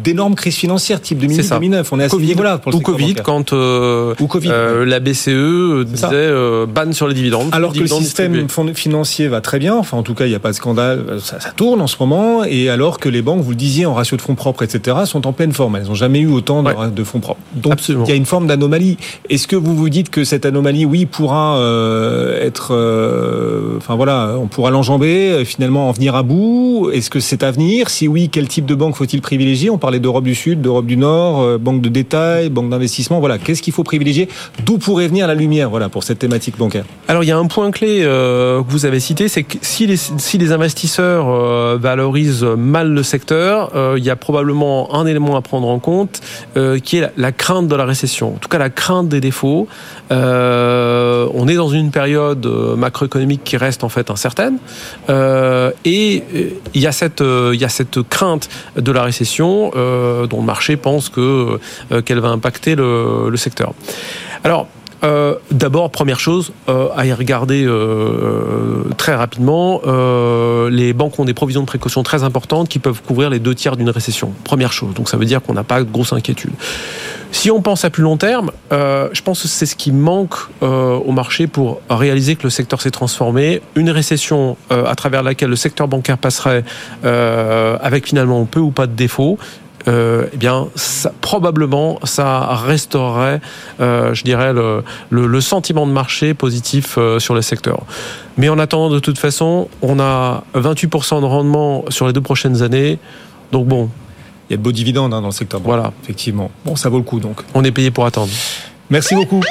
d'énormes crises financières, type 2008-2009. On est à ce niveau-là pour le Ou Covid, quand euh, Ou COVID, la BCE disait ban sur les dividendes. Alors que le système financier va très bien, enfin en tout cas il n'y a pas de scandale, ça, ça, tourne en ce moment, et alors que les banques, vous le disiez, en ratio de fonds propres, etc., sont en pleine forme. Elles n'ont jamais eu autant de, fonds propres. Donc il y a une forme d'anomalie. Est-ce que vous vous dites que cette anomalie, oui, pourra euh, être, euh, enfin voilà, on pourra l'enjamber, euh, finalement en venir à bout? Est-ce que c'est à venir? Si oui, quel type de banque faut-il privilégier? On parlait d'Europe du Sud, d'Europe du Nord, banque de détail, banque d'investissement. Voilà, qu'est-ce qu'il faut privilégier? D'où pourrait venir la lumière, voilà, pour cette thématique bancaire? Alors il y a un point clé que vous avez cité, c'est que si les, investisseurs euh, valorisent mal le secteur, euh, il y a probablement un élément à prendre en compte euh, qui est la, crainte de la récession. En tout cas, la crainte des défauts. on est dans une période macroéconomique qui reste en fait incertaine, et il y a cette crainte de la récession dont le marché pense que qu'elle va impacter le, le secteur. Alors euh, D'abord, première chose euh, à y regarder euh, très rapidement, les banques ont des provisions de précaution très importantes qui peuvent couvrir les deux tiers d'une récession. Première chose, donc ça veut dire qu'on n'a pas de grosse inquiétude. Si on pense à plus long terme, je pense que c'est ce qui manque au marché pour réaliser que le secteur s'est transformé. Une récession à travers laquelle le secteur bancaire passerait avec finalement peu ou pas de défauts, euh, eh bien, ça, probablement, ça restaurerait, euh, je dirais, le, le, le, sentiment de marché positif euh, sur le secteur. Mais en attendant, de toute façon, on a 28% de rendement sur les deux prochaines années. Donc bon. Il y a de beaux dividendes hein, dans le secteur. Voilà. Effectivement. Bon, ça vaut le coup donc. On est payé pour attendre. Merci beaucoup.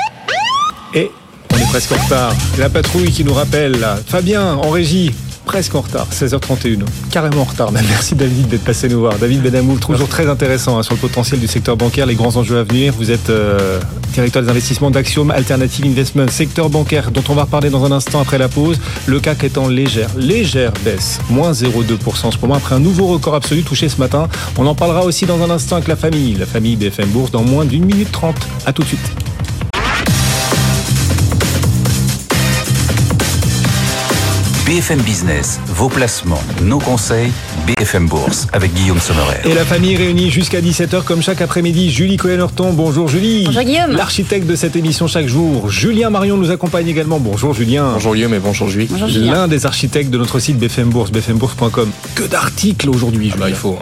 Et on est presque en retard. La patrouille qui nous rappelle. Fabien, en régie presque en retard, 16h31. Carrément en retard. Merci David d'être passé nous voir. David Benamoul, toujours très intéressant hein, sur le potentiel du secteur bancaire, les grands enjeux à venir. Vous êtes euh, directeur des investissements d'Axiom Alternative Investment, secteur bancaire dont on va reparler dans un instant après la pause. Le CAC est en légère, légère baisse, moins 0,2% en ce moment après un nouveau record absolu touché ce matin. On en parlera aussi dans un instant avec la famille, la famille BFM Bourse dans moins d'une minute trente. À tout de suite. BFM Business, vos placements, nos conseils, BFM Bourse avec Guillaume Sommerer. Et la famille réunie jusqu'à 17h comme chaque après-midi. Julie Cohen-Horton, bonjour Julie. Bonjour Guillaume. L'architecte de cette émission chaque jour. Julien Marion nous accompagne également. Bonjour Julien. Bonjour Guillaume et bonjour Julie. Bonjour L'un des architectes de notre site BFM Bourse, bfmbourse.com. Que d'articles aujourd'hui. Ah bah, il faut.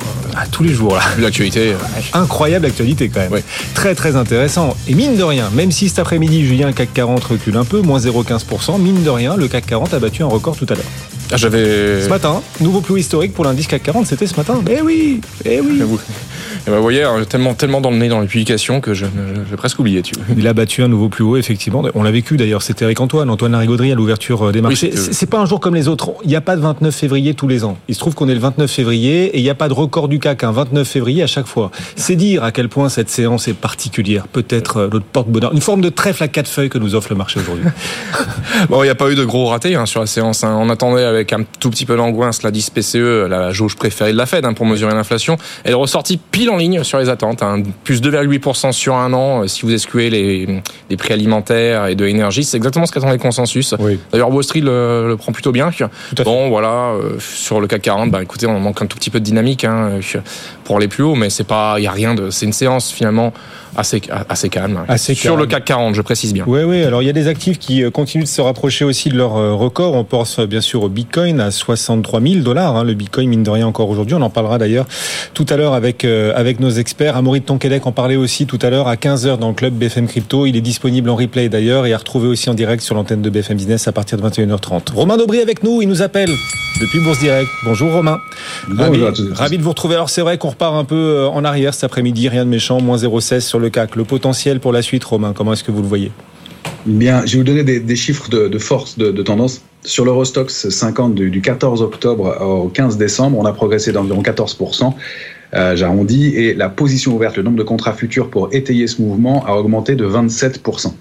Tous les jours là. L'actualité. Incroyable actualité quand même. Très très intéressant. Et mine de rien, même si cet après-midi Julien CAC 40 recule un peu, moins 0,15%, mine de rien, le CAC 40 a battu un record tout à l'heure. Ah, j'avais. Ce matin, nouveau plus historique pour l'indice CAC 40, c'était ce matin. Eh oui, eh oui. Et ben, vous voyez, tellement, tellement dans le nez dans les publications que je, j'ai presque oublié. Tu Il a battu un nouveau plus haut, effectivement. On l'a vécu d'ailleurs, c'était Eric Antoine, Antoine Larigauderie à l'ouverture euh, des marchés. Oui, c'est pas un jour comme les autres. Il n'y a pas de 29 février tous les ans. Il se trouve qu'on est le 29 février et il n'y a pas de record du CAC un 29 février à chaque fois. C'est dire à quel point cette séance est particulière. Peut-être euh, notre porte-bonheur. Une forme de trèfle à quatre feuilles que nous offre le marché aujourd'hui. bon, il n'y a pas eu de gros ratés hein, sur la séance. Hein. On attendait avec un tout petit peu d'angoisse la 10 PCE, la jauge préférée de la Fed hein, pour mesurer l'inflation. Elle est ressortie pile en ligne sur les attentes. Hein. Plus 2,8% sur un an si vous excluez les, les prix alimentaires et de l'énergie. C'est exactement ce qu'attend les consensus. D'ailleurs, Wall Street le, prend plutôt bien. Bon, voilà, sur le CAC 40, bah, écoutez, on manque un tout petit peu de dynamique hein, pour aller plus haut, mais c'est pas, il y a rien de, c'est une séance finalement assez, assez calme. Assez sur le CAC 40, je précise bien. Oui, oui. Alors il y a des actifs qui continuent de se rapprocher aussi de leur record. On pense bien sûr au Bitcoin à 63 000 dollars. Hein. Le Bitcoin mine de rien encore aujourd'hui. On en parlera d'ailleurs tout à l'heure avec avec nos experts. Amaury de Tonquédec en parlait aussi tout à l'heure à 15h dans le club BFM Crypto. Il est disponible en replay d'ailleurs et à retrouver aussi en direct sur l'antenne de BFM Business à partir de 21h30. Romain Daubry avec nous, il nous appelle depuis Bourse Direct. Bonjour Romain. Ravi, ravi de vous retrouver. Alors c'est vrai qu'on repart un peu euh, en arrière cet après-midi, rien de méchant, moins 0,16 sur le CAC. Le potentiel pour la suite, Romain, comment est-ce que vous le voyez? Bien, je vais vous donner des, chiffres de, force, de, tendance. Sur l'Eurostox 50 du, du 14 octobre au 15 décembre, on a progressé d'environ 14% euh, j'arrondis, et la position ouverte, le nombre de contrats futurs pour étayer ce mouvement a augmenté de 27%.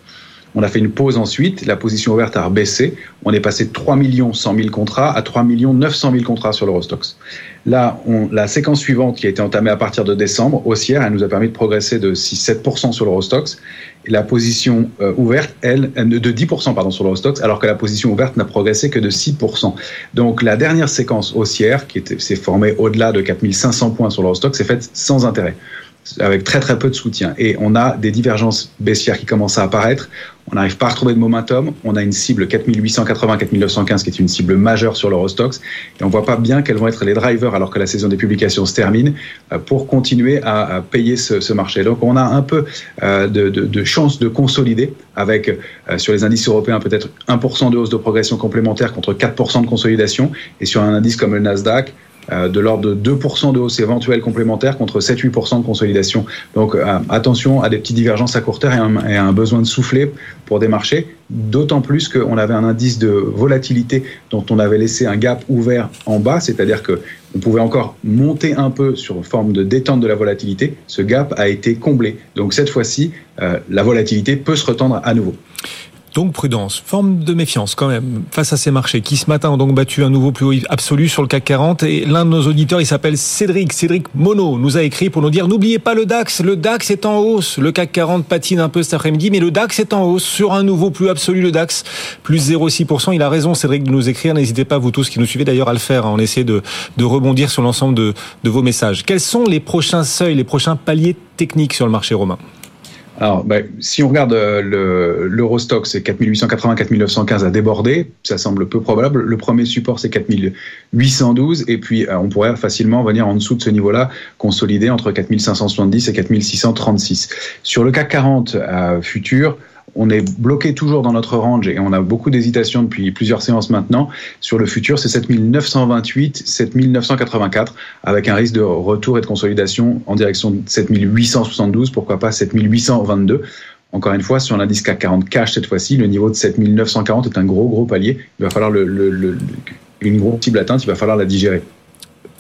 On a fait une pause ensuite, la position ouverte a rebaissé. On est passé de 3 millions 100 000 contrats à 3 millions 900 000 contrats sur l'Eurostox. Là, la séquence suivante qui a été entamée à partir de décembre, haussière, elle nous a permis de progresser de 6-7% sur l'Eurostox. La position euh, ouverte, elle, de 10% pardon, sur l'Eurostox, alors que la position ouverte n'a progressé que de 6%. Donc la dernière séquence haussière, qui s'est formée au-delà de 4500 points sur l'Eurostox, s'est faite sans intérêt avec très très peu de soutien. Et on a des divergences baissières qui commencent à apparaître. On n'arrive pas à retrouver de momentum. On a une cible 4880-4915 qui est une cible majeure sur l'Eurostox. Et on voit pas bien quels vont être les drivers alors que la saison des publications se termine euh, pour continuer à, payer ce, marché. Donc on a un peu euh, de, de, chance de consolider avec euh, sur les indices européens peut-être 1% de hausse de progression complémentaire contre 4% de consolidation. Et sur un indice comme le Nasdaq, de l'ordre de 2% de hausse éventuelle complémentaire contre 7-8% de consolidation. Donc euh, attention à des petites divergences à court terme et, à un besoin de souffler pour des marchés, d'autant plus qu'on avait un indice de volatilité dont on avait laissé un gap ouvert en bas, c'est-à-dire que on pouvait encore monter un peu sur forme de détente de la volatilité. Ce gap a été comblé. Donc cette fois-ci, euh, la volatilité peut se retendre à nouveau. Donc prudence, forme de méfiance quand même face à ces marchés qui ce matin ont donc battu un nouveau plus haut absolu sur le CAC 40 et l'un de nos auditeurs, il s'appelle Cédric, Cédric Mono, nous a écrit pour nous dire n'oubliez pas le DAX, le DAX est en hausse, le CAC 40 patine un peu cet après-midi mais le DAX est en hausse sur un nouveau plus absolu le DAX. Plus 0,6%. Il a raison Cédric de nous écrire, n'hésitez pas vous tous qui nous suivez d'ailleurs à le faire, on essaie de, rebondir sur l'ensemble de vos messages. Quels sont les prochains seuils, les prochains paliers techniques sur le marché romain? Alors, bah, si on regarde euh, l'Eurostock, c'est 4880, 4915 à déborder. Ça semble peu probable. Le premier support, c'est 4812. Et puis, euh, on pourrait facilement venir en dessous de ce niveau-là, consolider entre 4570 et 4636. Sur le CAC 40 euh, futur, on est bloqué toujours dans notre range et on a beaucoup d'hésitation depuis plusieurs séances maintenant. Sur le futur, c'est 7928, 7984, avec un risque de retour et de consolidation en direction de 7872, pourquoi pas 7822. Encore une fois, sur l'indice CAC 40 cash cette fois-ci, le niveau de 7940 est un gros, gros palier. Il va falloir une grosse cible atteinte, il va falloir la digérer.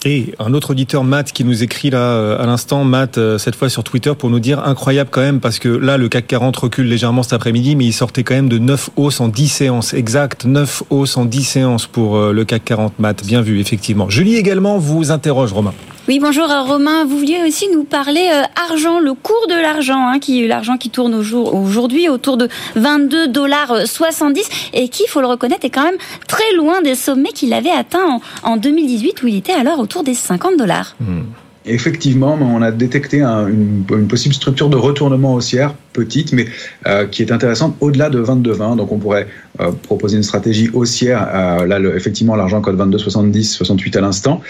Et un autre auditeur, Matt, qui nous écrit là euh, à l'instant, Matt, euh, cette fois sur Twitter, pour nous dire incroyable quand même, parce que là, le CAC 40 recule légèrement cet après-midi, mais il sortait quand même de 9 hausses en 10 séances. Exact, 9 hausses en 10 séances pour euh, le CAC 40, Matt. Bien vu, effectivement. Julie également vous interroge, Romain. Oui, bonjour euh, Romain. Vous vouliez aussi nous parler euh, argent, le cours de l'argent, hein, qui l'argent qui tourne aujourd'hui autour de 22 dollars 70 et qui, faut le reconnaître, est quand même très loin des sommets qu'il avait atteints en, 2018 où il était alors autour des 50 dollars. Hmm. Effectivement, on a détecté une, possible structure de retournement haussière, petite, mais euh, qui est intéressante au-delà de 22,20. Donc on pourrait euh, proposer une stratégie haussière. Euh, là, effectivement, l'argent code 22,70, 68 à l'instant.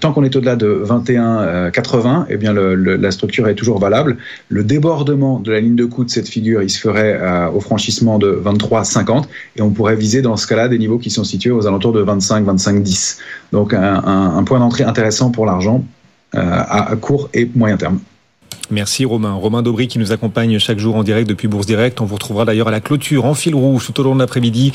tant qu'on est au-delà de 21,80, eh bien la structure est toujours valable. Le débordement de la ligne de coût de cette figure, il se ferait au franchissement de 23,50 et on pourrait viser dans ce cas-là des niveaux qui sont situés aux alentours de 25, 25, 10. Donc un point d'entrée intéressant pour l'argent à court et moyen terme. Merci Romain. Romain Daubry qui nous accompagne chaque jour en direct depuis Bourse Direct. On vous retrouvera d'ailleurs à la clôture en fil rouge tout au long de l'après-midi.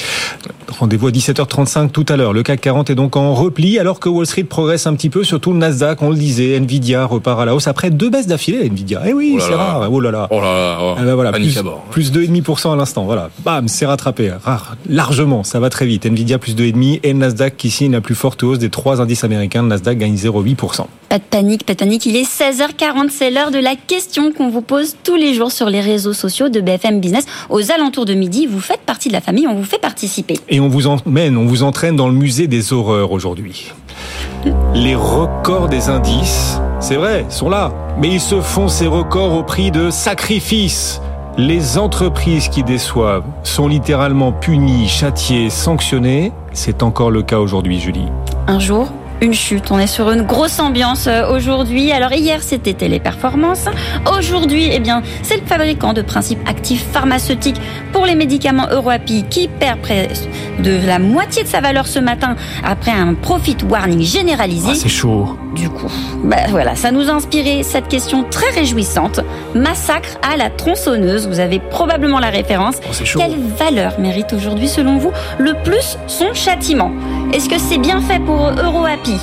Rendez-vous à 17h35 tout à l'heure. Le CAC 40 est donc en repli alors que Wall Street progresse un petit peu, surtout le Nasdaq, on le disait. Nvidia repart à la hausse après deux baisses d'affilée. Nvidia, eh oui, oh c'est rare. Oh là là. Oh là là. Oh. Eh ben voilà, plus, plus 2,5% à l'instant. Voilà, bam, c'est rattrapé. Rare, largement, ça va très vite. Nvidia plus 2,5 et le Nasdaq qui signe la plus forte hausse des trois indices américains. Le Nasdaq gagne 0,8%. Pas de panique, pas de panique. Il est 16h40, c'est l'heure de la question qu'on vous pose tous les jours sur les réseaux sociaux de BFM Business. Aux alentours de midi, vous faites partie de la famille, on vous fait participer. Et on vous emmène, on vous entraîne dans le musée des horreurs aujourd'hui. Les records des indices, c'est vrai, sont là. Mais ils se font ces records au prix de sacrifices. Les entreprises qui déçoivent sont littéralement punies, châtiées, sanctionnées. C'est encore le cas aujourd'hui, Julie. Un jour, une chute. On est sur une grosse ambiance euh, aujourd'hui. Alors hier c'était Téléperformance. Aujourd'hui, eh bien, c'est le fabricant de principes actifs pharmaceutiques pour les médicaments EuroAPI qui perd près de la moitié de sa valeur ce matin après un profit warning généralisé. Ah, c'est chaud. Du coup, bah voilà, ça nous a inspiré cette question très réjouissante. Massacre à la tronçonneuse. Vous avez probablement la référence. Oh. Quelle valeur mérite aujourd'hui, selon vous, le plus son châtiment? Est-ce que c'est bien fait pour EuroAPI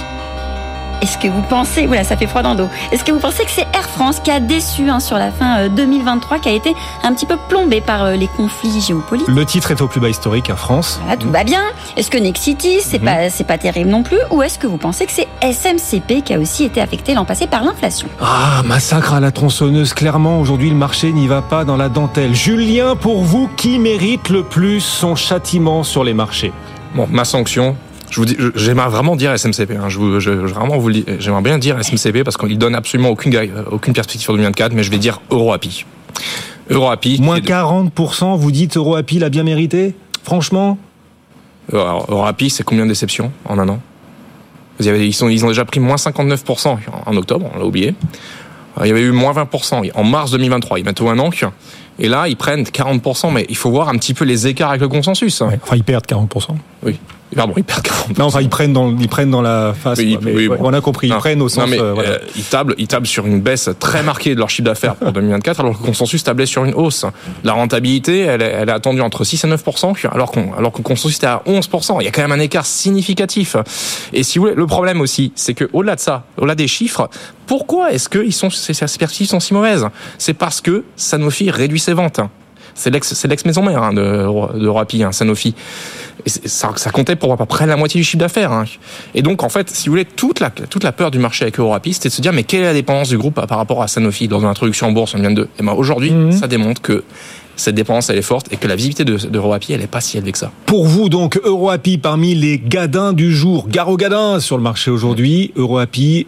est-ce que vous pensez, voilà, ça fait froid dans le dos. Est-ce que vous pensez que c'est Air France qui a déçu hein, sur la fin 2023, euh, qui a été un petit peu plombé par euh, les conflits géopolitiques Le titre est au plus bas historique, Air France. Voilà, tout va bien. Est-ce que Nexity, c'est mhm. pas, c'est pas terrible non plus, ou est-ce que vous pensez que c'est SMCP qui a aussi été affecté l'an passé par l'inflation Ah, massacre à la tronçonneuse. Clairement, aujourd'hui, le marché n'y va pas dans la dentelle. Julien, pour vous, qui mérite le plus son châtiment sur les marchés? Bon, ma sanction, je vous dis, j'aimerais vraiment dire SMCP. Hein. Je, vous, je, vraiment vous j'aimerais bien dire SMCP parce qu'il donne absolument aucune, aucune perspective sur 2024, mais je vais dire EuroAPI. EuroAPI. Moins 40%, vous dites EuroAPI l'a bien mérité? Franchement? EuroAPI, c'est combien de déceptions en un an? Ils, sont, ils ont déjà pris moins 59% en octobre, on l'a oublié. Il y avait eu moins 20% en mars 2023, il y a bientôt un an. Et là, ils prennent 40%, mais il faut voir un petit peu les écarts avec le consensus. enfin, ils perdent 40%. Oui. Pardon, ils perdent Non, enfin, ils prennent dans, ils prennent dans la face. on a compris, ils prennent au sens. mais, euh, euh, ils, tablent, ils tablent sur une baisse très marquée de leur chiffre d'affaires pour 2024, alors que le consensus tablait sur une hausse. La rentabilité, elle est, elle est attendue entre 6 et 9% alors, qu'on, alors que le consensus était à 11% Il y a quand même un écart significatif. Et si vous voulez, le problème aussi, c'est que au-delà de ça, au-delà des chiffres, pourquoi est-ce que ils sont, ces perspectives sont si mauvaises? C'est parce que Sanofi réduit ses ventes. C'est l'ex, c'est l'ex maison mère hein, de, de Rappi, hein, Sanofi. Et ça, ça comptait pour à peu près la moitié du chiffre d'affaires. Hein. Et donc, en fait, si vous voulez, toute la, toute la peur du marché avec Eurorapi, c'était de se dire, mais quelle est la dépendance du groupe par rapport à Sanofi? Lors de l'introduction en bourse en 2022 Et ben aujourd'hui, mhm. ça démontre que cette dépendance elle est forte et que la visibilité de, de elle est pas si élevée que ça. Pour vous donc EuroAPI parmi les gadins du jour, garo gadin sur le marché aujourd'hui, EuroAPI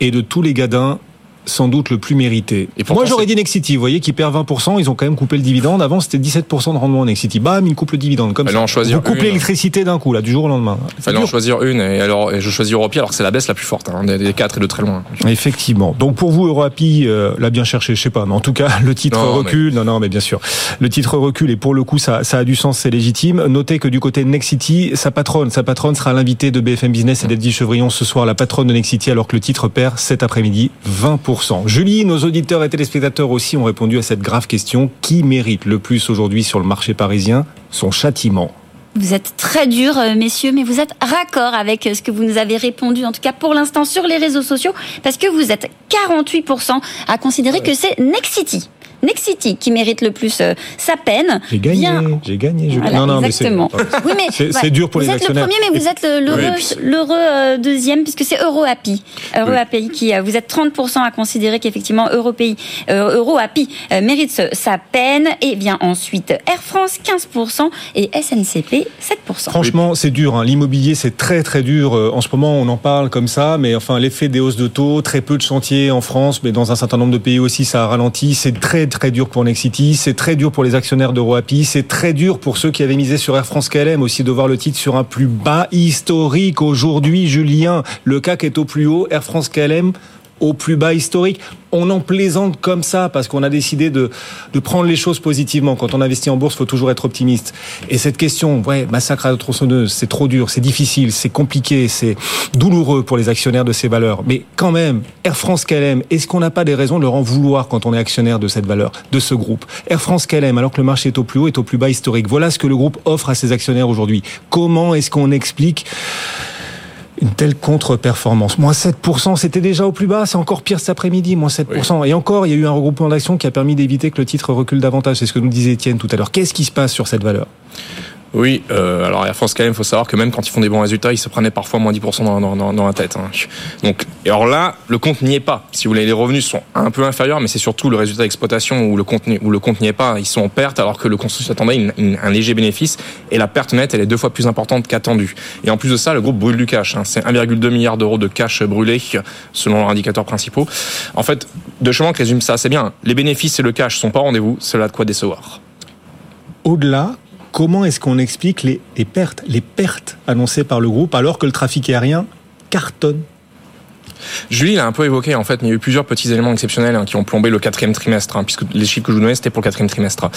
et de tous les gadins sans doute le plus mérité. Et Moi, j'aurais dit Nexity, vous voyez, qui perd 20%, ils ont quand même coupé le dividende. Avant, c'était 17% de rendement Nexity. Bam, ils coupent le dividende. Comme ça. En choisir vous coupez l'électricité d'un coup, là, du jour au lendemain. Il fallait en choisir une, et alors, et je choisis Euroapi, alors que c'est la baisse la plus forte, hein, des quatre et de très loin. Effectivement. Donc, pour vous, Euroapi, euh, l'a bien cherché, je sais pas, mais en tout cas, le titre recule. Non, non, mais bien sûr. Le titre recule, et pour le coup, ça, ça a du sens, c'est légitime. Notez que du côté de Nexity, sa patronne, sa patronne sera l'invité de BFM Business et d'Eddy Chevrillon ce soir, la patronne de Nexity, alors que le titre perd cet après-midi 20%. Julie, nos auditeurs et téléspectateurs aussi ont répondu à cette grave question. Qui mérite le plus aujourd'hui sur le marché parisien? Son châtiment. Vous êtes très dur, euh, messieurs, mais vous êtes raccord avec euh, ce que vous nous avez répondu, en tout cas pour l'instant sur les réseaux sociaux, parce que vous êtes 48% à considérer que c'est Nexity Nexity qui mérite le plus euh, sa peine. J'ai gagné, j'ai gagné. non, non, exactement. mais c'est dur pour les actionnaires. Vous êtes le premier, mais vous êtes l'heureux euh, deuxième, puisque c'est EuroAPI. EuroAPI qui, euh, vous êtes 30% à considérer qu'effectivement EuroPay, EuroAPI mérite sa peine. Et bien ensuite Air France 15% et SNCP 7%. Franchement, c'est dur. Hein. L'immobilier, c'est très très dur. En ce moment, on en parle comme ça, mais enfin, l'effet des hausses de taux, très peu de chantiers en France, mais dans un certain nombre de pays aussi, ça a ralenti. C'est très très dur pour Nexity, c'est très dur pour les actionnaires d'EuroAPI, c'est très dur pour ceux qui avaient misé sur Air France KLM aussi de voir le titre sur un plus bas historique aujourd'hui. Julien, le CAC est au plus haut, Air France KLM au plus bas historique. On en plaisante comme ça parce qu'on a décidé de, de prendre les choses positivement. Quand on investit en bourse, faut toujours être optimiste. Et cette question, ouais, massacre à la tronçonneuse, c'est trop dur, c'est difficile, c'est compliqué, c'est douloureux pour les actionnaires de ces valeurs. Mais quand même, Air France KLM, est-ce qu'on n'a pas des raisons de leur en vouloir quand on est actionnaire de cette valeur, de ce groupe? Air France KLM, alors que le marché est au plus haut, est au plus bas historique. Voilà ce que le groupe offre à ses actionnaires aujourd'hui. Comment est-ce qu'on explique une telle contre-performance. Moins 7%, c'était déjà au plus bas, c'est encore pire cet après-midi, moins 7%. Et encore, il y a eu un regroupement d'actions qui a permis d'éviter que le titre recule davantage. C'est ce que nous disait Étienne tout à l'heure. Qu'est-ce qui se passe sur cette valeur? Oui, euh, alors Air France quand même, faut savoir que même quand ils font des bons résultats, ils se prenaient parfois moins 10% dans, la tête. Hein. Donc, et alors là, le compte n'y est pas. Si vous voulez, les revenus sont un peu inférieurs, mais c'est surtout le résultat d'exploitation où le compte n'y est pas. Ils sont en perte alors que le consensus attendait un léger bénéfice et la perte nette elle est deux fois plus importante qu'attendue. Et en plus de ça, le groupe brûle du cash. Hein. C'est 1,2 milliard d'euros de cash brûlé selon leurs indicateurs principaux. En fait, De Chemin résume ça assez bien. Les bénéfices et le cash sont pas rendez-vous. Cela de quoi décevoir. Au-delà, Comment est-ce qu'on explique les, pertes, les pertes annoncées par le groupe alors que le trafic aérien cartonne Julie l'a un peu évoqué en fait, mais il y a eu plusieurs petits éléments exceptionnels hein, qui ont plombé le quatrième trimestre, hein, puisque les chiffres que je vous donnais c'était pour le quatrième trimestre.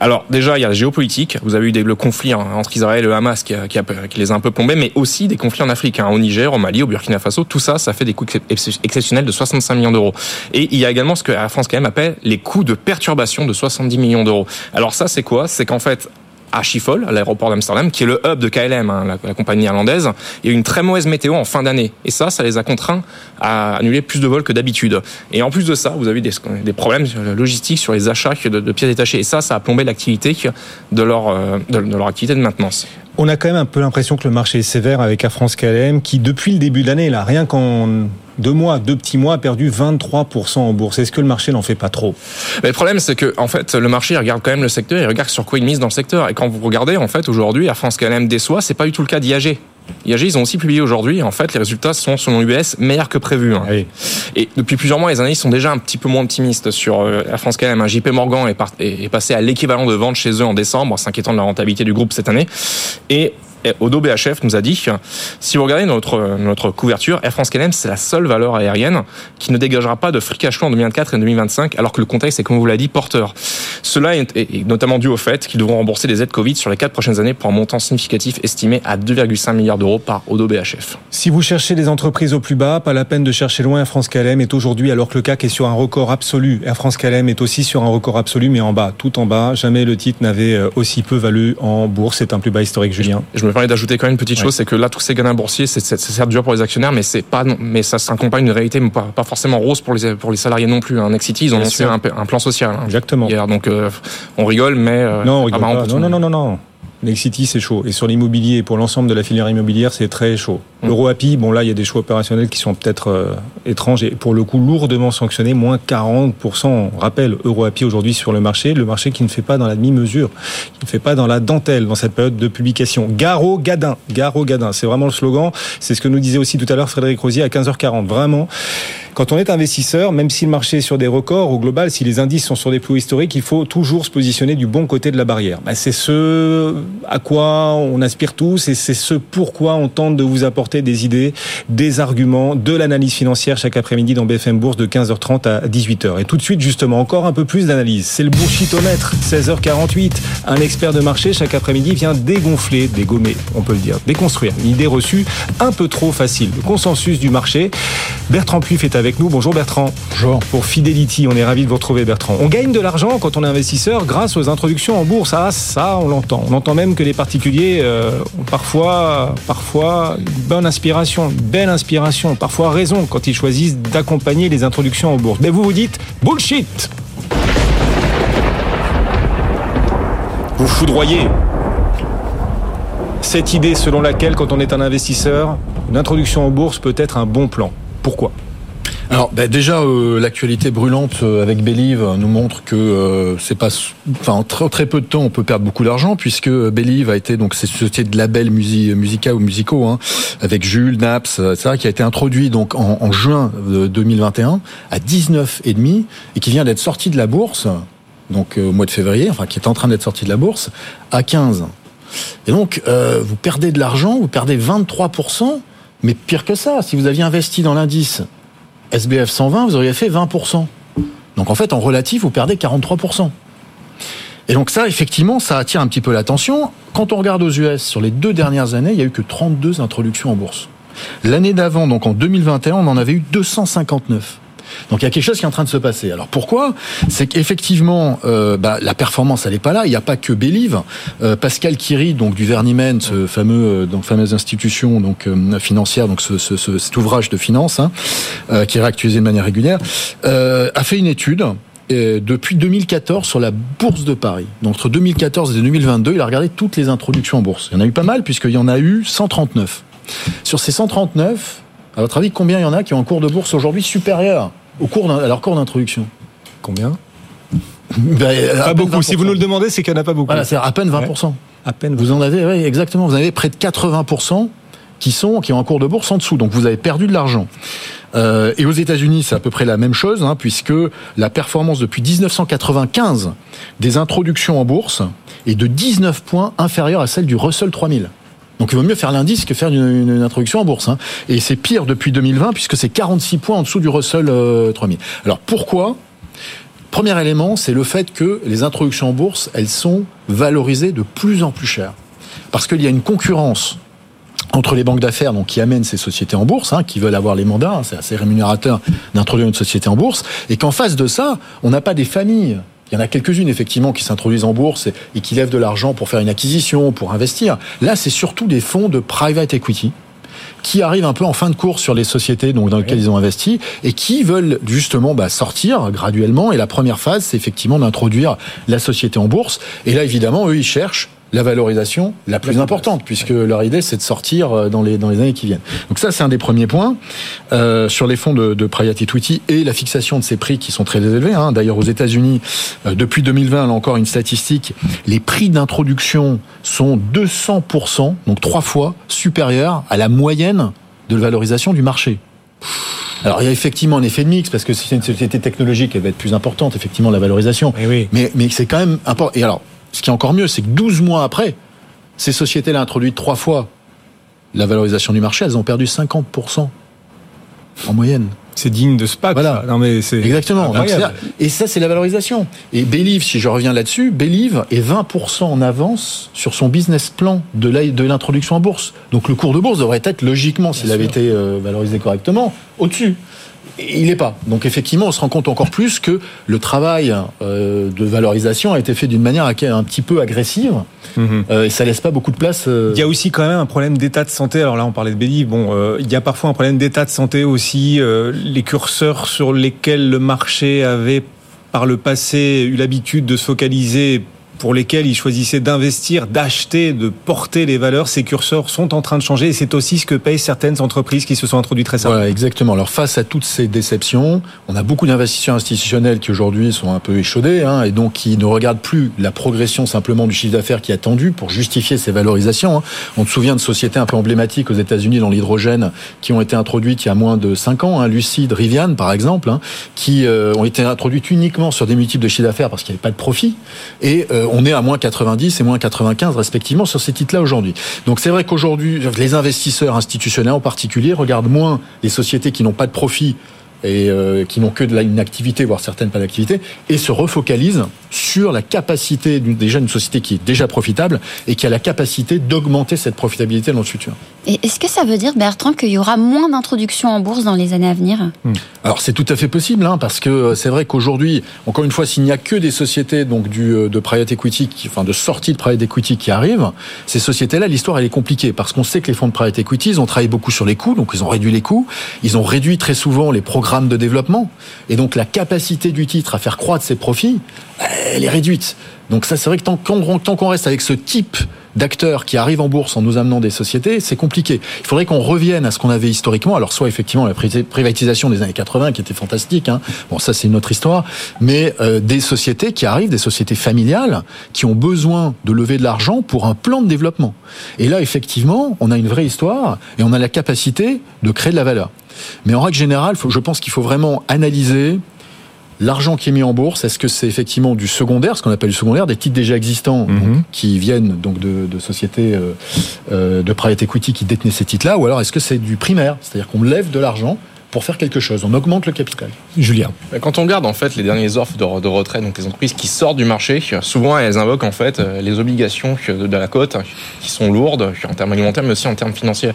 Alors déjà il y a la géopolitique, vous avez eu des, le conflit hein, entre Israël et le Hamas qui, les a un peu plombés, mais aussi des conflits en Afrique, au Niger, au Mali, au Burkina Faso, tout ça, ça fait des coûts exceptionnels de 65 millions d'euros. Et il y a également ce que la France quand même appelle les coûts de perturbation de 70 millions d'euros. Alors ça c'est quoi? C'est qu'en fait à Schiphol, à l'aéroport d'Amsterdam, qui est le hub de KLM, hein, la, compagnie irlandaise. Il y a une très mauvaise météo en fin d'année. Et ça, ça les a contraints à annuler plus de vols que d'habitude. Et en plus de ça, vous avez des, problèmes logistiques sur les achats de, pièces détachées. Et ça, ça a plombé l'activité de leur, euh, de leur activité de maintenance. On a quand même un peu l'impression que le marché est sévère avec Air France KLM, qui depuis le début de l'année, là, rien qu'en deux mois, deux petits mois, a perdu 23% en bourse. Est-ce que le marché n'en fait pas trop? Le problème, c'est que en fait, le marché il regarde quand même le secteur, il regarde sur quoi il mise dans le secteur. Et quand vous regardez, en fait, aujourd'hui, Air France KLM déçoit, c'est pas du tout le cas d'IAG. IAG, ils ont aussi publié aujourd'hui, en fait, les résultats sont, selon UBS, meilleurs que prévu. Hein. Et depuis plusieurs mois, les analystes sont déjà un petit peu moins optimistes sur euh, Air France KLM. Un JP Morgan est, est passé à l'équivalent de vente chez eux en décembre, s'inquiétant de la rentabilité du groupe cette année. Et Odo BHF nous a dit si vous regardez notre, notre couverture, Air France KLM, c'est la seule valeur aérienne qui ne dégagera pas de free cash flow en 2024 et 2025, alors que le contexte est, comme vous l'avez dit, porteur. Cela est, notamment dû au fait qu'ils devront rembourser des aides Covid sur les quatre prochaines années pour un montant significatif estimé à 2,5 milliards d'euros par Odo BHF. Si vous cherchez des entreprises au plus bas, pas la peine de chercher loin. Air France KLM est aujourd'hui, alors que le CAC est sur un record absolu. Air France KLM est aussi sur un record absolu, mais en bas, tout en bas. Jamais le titre n'avait euh, aussi peu valu en bourse. C'est un plus bas historique, Julien. Je me permets d'ajouter quand même une petite chose, c'est que là, tous ces gains boursiers, c'est certes dur pour les actionnaires, mais c'est pas, mais ça s'accompagne d'une réalité pas, pas, forcément rose pour les pour les salariés non plus. Un hein. Nexity, ils ont lancé un, plan social. Hein, Exactement. Hier, donc euh, on rigole, mais euh, non, on rigole pas. non, non, non, non, non. City, c'est chaud. Et sur l'immobilier, pour l'ensemble de la filière immobilière, c'est très chaud. Mm. EuroAPI, bon là, il y a des choix opérationnels qui sont peut-être euh, étranges et pour le coup lourdement sanctionnés, moins 40%. Rappel, EuroAPI aujourd'hui sur le marché, le marché qui ne fait pas dans la demi-mesure, qui ne fait pas dans la dentelle dans cette période de publication. Garo Gadin, Garo Gadin, c'est vraiment le slogan. C'est ce que nous disait aussi tout à l'heure Frédéric Rosier à 15h40. Vraiment. Quand on est investisseur, même si le marché est sur des records, au global, si les indices sont sur des plus historiques, il faut toujours se positionner du bon côté de la barrière. Bah, c'est ce à quoi on aspire tous et c'est ce pourquoi on tente de vous apporter des idées, des arguments, de l'analyse financière chaque après-midi dans BFM Bourse de 15h30 à 18h. Et tout de suite, justement, encore un peu plus d'analyse. C'est le bullshitomètre, 16h48. Un expert de marché chaque après-midi vient dégonfler, dégommer, on peut le dire, déconstruire une idée reçue un peu trop facile. Le consensus du marché. Bertrand Puif est avec nous. Bonjour Bertrand. Bonjour. Pour Fidelity, on est ravi de vous retrouver Bertrand. On gagne de l'argent quand on est investisseur grâce aux introductions en bourse. Ah, ça, on l'entend. On entend même que les particuliers euh, ont parfois, parfois une inspiration, belle inspiration, parfois raison quand ils choisissent d'accompagner les introductions en bourse. Mais vous vous dites bullshit. Vous foudroyez cette idée selon laquelle, quand on est un investisseur, une introduction en bourse peut être un bon plan. Pourquoi? Alors bah, déjà euh, l'actualité brûlante euh, avec Believe nous montre que euh, c'est pas enfin très, très peu de temps on peut perdre beaucoup d'argent puisque Believe a été donc cette société de label musica ou musicaux hein, avec Jules Naps etc qui a été introduit donc en, en juin 2021 à 19 et demi et qui vient d'être sorti de la bourse donc au mois de février enfin qui est en train d'être sorti de la bourse à 15 et donc vous perdez de l'argent vous perdez 23% mais pire que ça si vous aviez investi dans l'indice SBF 120, vous auriez fait 20%. Donc en fait, en relatif, vous perdez 43%. Et donc ça, effectivement, ça attire un petit peu l'attention. Quand on regarde aux US, sur les deux dernières années, il y a eu que 32 introductions en bourse. L'année d'avant, donc en 2021, on en avait eu 259. Donc il y a quelque chose qui est en train de se passer. Alors pourquoi? C'est qu'effectivement, euh, bah, la performance, elle n'est pas là. Il n'y a pas que Believe. Euh, Pascal Kiri, donc du Vernimen, ce fameux, euh, donc fameuse institution donc euh, financière, donc ce, ce, cet ouvrage de finance hein, qui est réactualisé de manière régulière, a fait une étude depuis 2014 sur la bourse de Paris. Donc entre 2014 et 2022, il a regardé toutes les introductions en bourse. Il y en a eu pas mal puisqu'il y en a eu 139. Sur ces 139, à votre avis, combien il y en a qui ont un cours de bourse aujourd'hui supérieur? Au cours à leur cours d'introduction Combien ben, Pas beaucoup. Si vous nous le demandez, c'est qu'il n'y en a pas beaucoup. Voilà, c'est à peine 20%. À peine. Vous en avez, oui, exactement. Vous avez près de 80% qui sont qui ont un cours de bourse en dessous. Donc vous avez perdu de l'argent. Euh, et aux États-Unis, c'est à peu près la même chose, hein, puisque la performance depuis 1995 des introductions en bourse est de 19 points inférieure à celle du Russell 3000. Donc il vaut mieux faire l'indice que faire une, introduction en bourse. Hein. Et c'est pire depuis 2020 puisque c'est 46 points en dessous du Russell 3000. Euh, Alors pourquoi? Premier élément, c'est le fait que les introductions en bourse, elles sont valorisées de plus en plus cher. Parce qu'il y a une concurrence entre les banques d'affaires donc qui amènent ces sociétés en bourse, hein, qui veulent avoir les mandats, hein, c'est assez rémunérateur d'introduire une société en bourse, et qu'en face de ça, on n'a pas des familles il y en a quelques-unes, effectivement, qui s'introduisent en bourse et qui lèvent de l'argent pour faire une acquisition, pour investir. Là, c'est surtout des fonds de private equity qui arrivent un peu en fin de course sur les sociétés donc, dans lesquelles ils ont investi et qui veulent justement bah, sortir graduellement. Et la première phase, c'est effectivement d'introduire la société en bourse. Et là, évidemment, eux, ils cherchent la valorisation la plus importante, puisque leur idée c'est de sortir euh, dans les dans les années qui viennent. Donc ça c'est un des premiers points euh, sur les fonds de, de private equity et la fixation de ces prix qui sont très élevés. Hein. D'ailleurs aux États-Unis euh, depuis 2020, là encore une statistique, les prix d'introduction sont 200 donc trois fois supérieurs à la moyenne de valorisation du marché. Alors il y a effectivement un effet de mix parce que si c'est une société technologique, elle va être plus importante effectivement la valorisation. Eh oui. Mais mais c'est quand même important. Et alors ce qui est encore mieux, c'est que 12 mois après, ces sociétés-là introduites trois fois la valorisation du marché, elles ont perdu 50% en moyenne. C'est digne de SPAC. Voilà. Non mais c'est exactement. et ça, c'est la valorisation. Et Believe, si je reviens là-dessus, Believe est 20% en avance sur son business plan de l'introduction en bourse. Donc le cours de bourse devrait être logiquement, s'il avait été euh, valorisé correctement, au-dessus il n'est pas. Donc effectivement, on se rend compte encore plus que le travail euh, de valorisation a été fait d'une manière un petit peu agressive mhm. euh, et ça laisse pas beaucoup de place. Euh, il y a aussi quand même un problème d'état de santé. Alors là, on parlait de Béli. Bon, il y a parfois un problème d'état de santé aussi. les curseurs sur lesquels le marché avait par le passé eu l'habitude de se focaliser pour lesquels ils choisissaient d'investir, d'acheter, de porter les valeurs, ces curseurs sont en train de changer et c'est aussi ce que payent certaines entreprises qui se sont introduites récemment. Voilà, exactement. Alors face à toutes ces déceptions, on a beaucoup d'investisseurs institutionnels qui aujourd'hui sont un peu échaudés hein, et donc qui ne regardent plus la progression simplement du chiffre d'affaires qui est attendu pour justifier ces valorisations. Hein. On se souvient de sociétés un peu emblématiques aux États-Unis dans l'hydrogène qui ont été introduites il y a moins de 5 ans, hein, Lucide, Rivian par exemple, hein, qui euh, ont été introduites uniquement sur des multiples de chiffre d'affaires parce qu'il n'y avait pas de profit et euh, on est à moins 90 et moins 95 respectivement sur ces titres-là aujourd'hui. Donc c'est vrai qu'aujourd'hui, les investisseurs institutionnels en particulier regardent moins les sociétés qui n'ont pas de profit et euh, qui n'ont que de la, une activité, voire certaines pas d'activité, et se refocalisent sur la capacité déjà d'une société qui est déjà profitable et qui a la capacité d'augmenter cette profitabilité dans le futur. Et est-ce que ça veut dire, Bertrand, qu'il y aura moins d'introductions en bourse dans les années à venir? Hmm. Alors c'est tout à fait possible, hein, parce que euh, c'est vrai qu'aujourd'hui, encore une fois, s'il n'y a que des sociétés donc du euh, de private equity, qui, enfin de sortie de private equity qui arrivent, ces sociétés-là, l'histoire elle est compliquée, parce qu'on sait que les fonds de private equity, ils ont travaillé beaucoup sur les coûts, donc ils ont réduit les coûts, ils ont réduit très souvent les programmes de développement, et donc la capacité du titre à faire croître ses profits, elle est réduite. Donc ça, c'est vrai que tant qu'on reste avec ce type d'acteurs qui arrivent en bourse en nous amenant des sociétés, c'est compliqué. Il faudrait qu'on revienne à ce qu'on avait historiquement. Alors soit effectivement la privatisation des années 80 qui était fantastique, hein. bon ça c'est une autre histoire, mais euh, des sociétés qui arrivent, des sociétés familiales qui ont besoin de lever de l'argent pour un plan de développement. Et là effectivement, on a une vraie histoire et on a la capacité de créer de la valeur. Mais en règle générale, je pense qu'il faut vraiment analyser L'argent qui est mis en bourse, est-ce que c'est effectivement du secondaire, ce qu'on appelle du secondaire, des titres déjà existants mhm. qui viennent donc de, sociétés euh, euh, de private equity qui détenaient ces titres-là, ou alors est-ce que c'est du primaire, c'est-à-dire qu'on lève de l'argent pour faire quelque chose. On augmente le capital. Julien. Quand on regarde en fait les dernières offres de, de retrait, donc les entreprises qui sortent du marché, souvent elles invoquent en fait les obligations de, de la cote qui sont lourdes en termes alimentaires, mais aussi en termes financiers.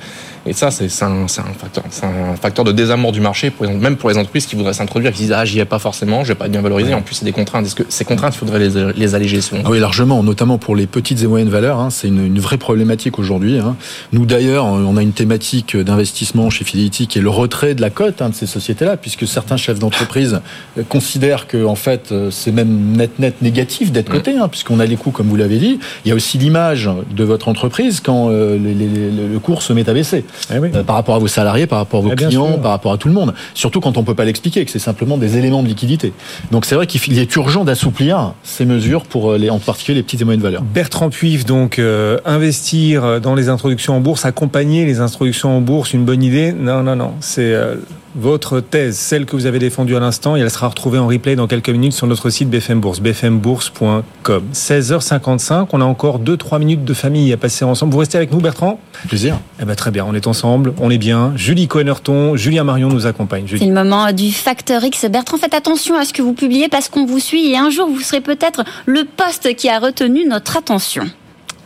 Et ça, c'est un, un, facteur, un facteur de désamour du marché, pour, même pour les entreprises qui voudraient s'introduire, qui disent ah j'y ai pas forcément, je vais pas être bien valorisé. En plus, c'est des contraintes. Est-ce que ces contraintes, il faudrait les, les alléger selon ah Oui, largement, notamment pour les petites et moyennes valeurs. Hein, c'est une, une, vraie problématique aujourd'hui. Hein. Nous d'ailleurs, on a une thématique d'investissement chez Fidelity qui est le retrait de la cote hein, de ces sociétés-là, puisque certains chefs d'entreprise considèrent que en fait c'est même net net négatif d'être coté, hein, puisqu'on a les coûts comme vous l'avez dit. Il y a aussi l'image de votre entreprise quand euh, les, les, le cours se met à baisser eh oui. euh, par rapport à vos salariés, par rapport à vos eh clients, par rapport à tout le monde. Surtout quand on peut pas l'expliquer, que c'est simplement des éléments de liquidité. Donc c'est vrai qu'il est urgent d'assouplir ces mesures pour les, en particulier les petites et moyennes valeurs. Bertrand Puif, donc euh, investir dans les introductions en bourse, accompagner les introductions en bourse, une bonne idée? Non, non, non. C'est euh, votre thèse, celle que vous avez défendue à l'instant, et elle sera retrouvée en replay dans quelques minutes sur notre site BFM Bourse, bfmbourse.com. 16h55, on a encore 2-3 minutes de famille à passer ensemble. Vous restez avec nous, Bertrand? Plaisir. Eh ben, très bien, on est ensemble, on est bien. Julie Cohenerton, Julien Marion nous accompagne. C'est le moment du Facteur X. Bertrand, faites attention à ce que vous publiez parce qu'on vous suit et un jour vous serez peut-être le poste qui a retenu notre attention.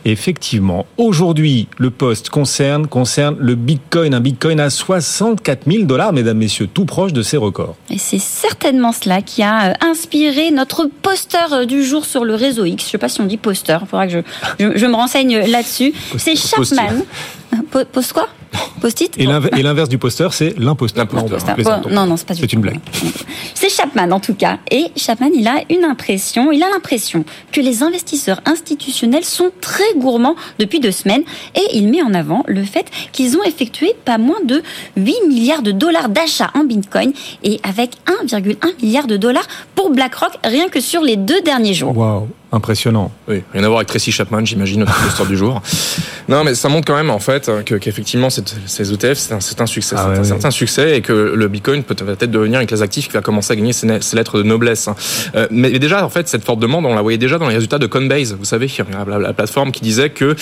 Effectivement, aujourd'hui, le poste concerne, concerne le Bitcoin. Un Bitcoin à 64 000 dollars, mesdames, messieurs, tout proche de ses records. Et c'est certainement cela qui a euh, inspiré notre poster euh, du jour sur le réseau X. Je ne sais pas si on dit poster, il faudra que je, je, je me renseigne là-dessus. C'est Chapman. Post quoi? Post-it Et l'inverse du poster, c'est l'imposteur. Non, non, c'est pas du C'est une blague. C'est Chapman en tout cas. Et Chapman, il a une impression, il a l'impression que les investisseurs institutionnels sont très gourmands depuis deux semaines. Et il met en avant le fait qu'ils ont effectué pas moins de 8 milliards de dollars d'achats en Bitcoin et avec 1,1 milliard de dollars pour BlackRock rien que sur les deux derniers jours. Waouh Impressionnant. Oui, rien à voir avec Tracy Chapman, j'imagine, notre poster du jour. Non, mais ça montre quand même, en fait, qu'effectivement, ces ETF, c'est un, un, succès. Ah, c'est ouais, un certain succès et que le Bitcoin peut peut-être devenir une classe active qui va commencer à gagner ses, ses lettres de noblesse. Euh, mais déjà, en fait, cette forte demande, on la voyait déjà dans les résultats de Coinbase. Vous savez, la, la plateforme qui disait que,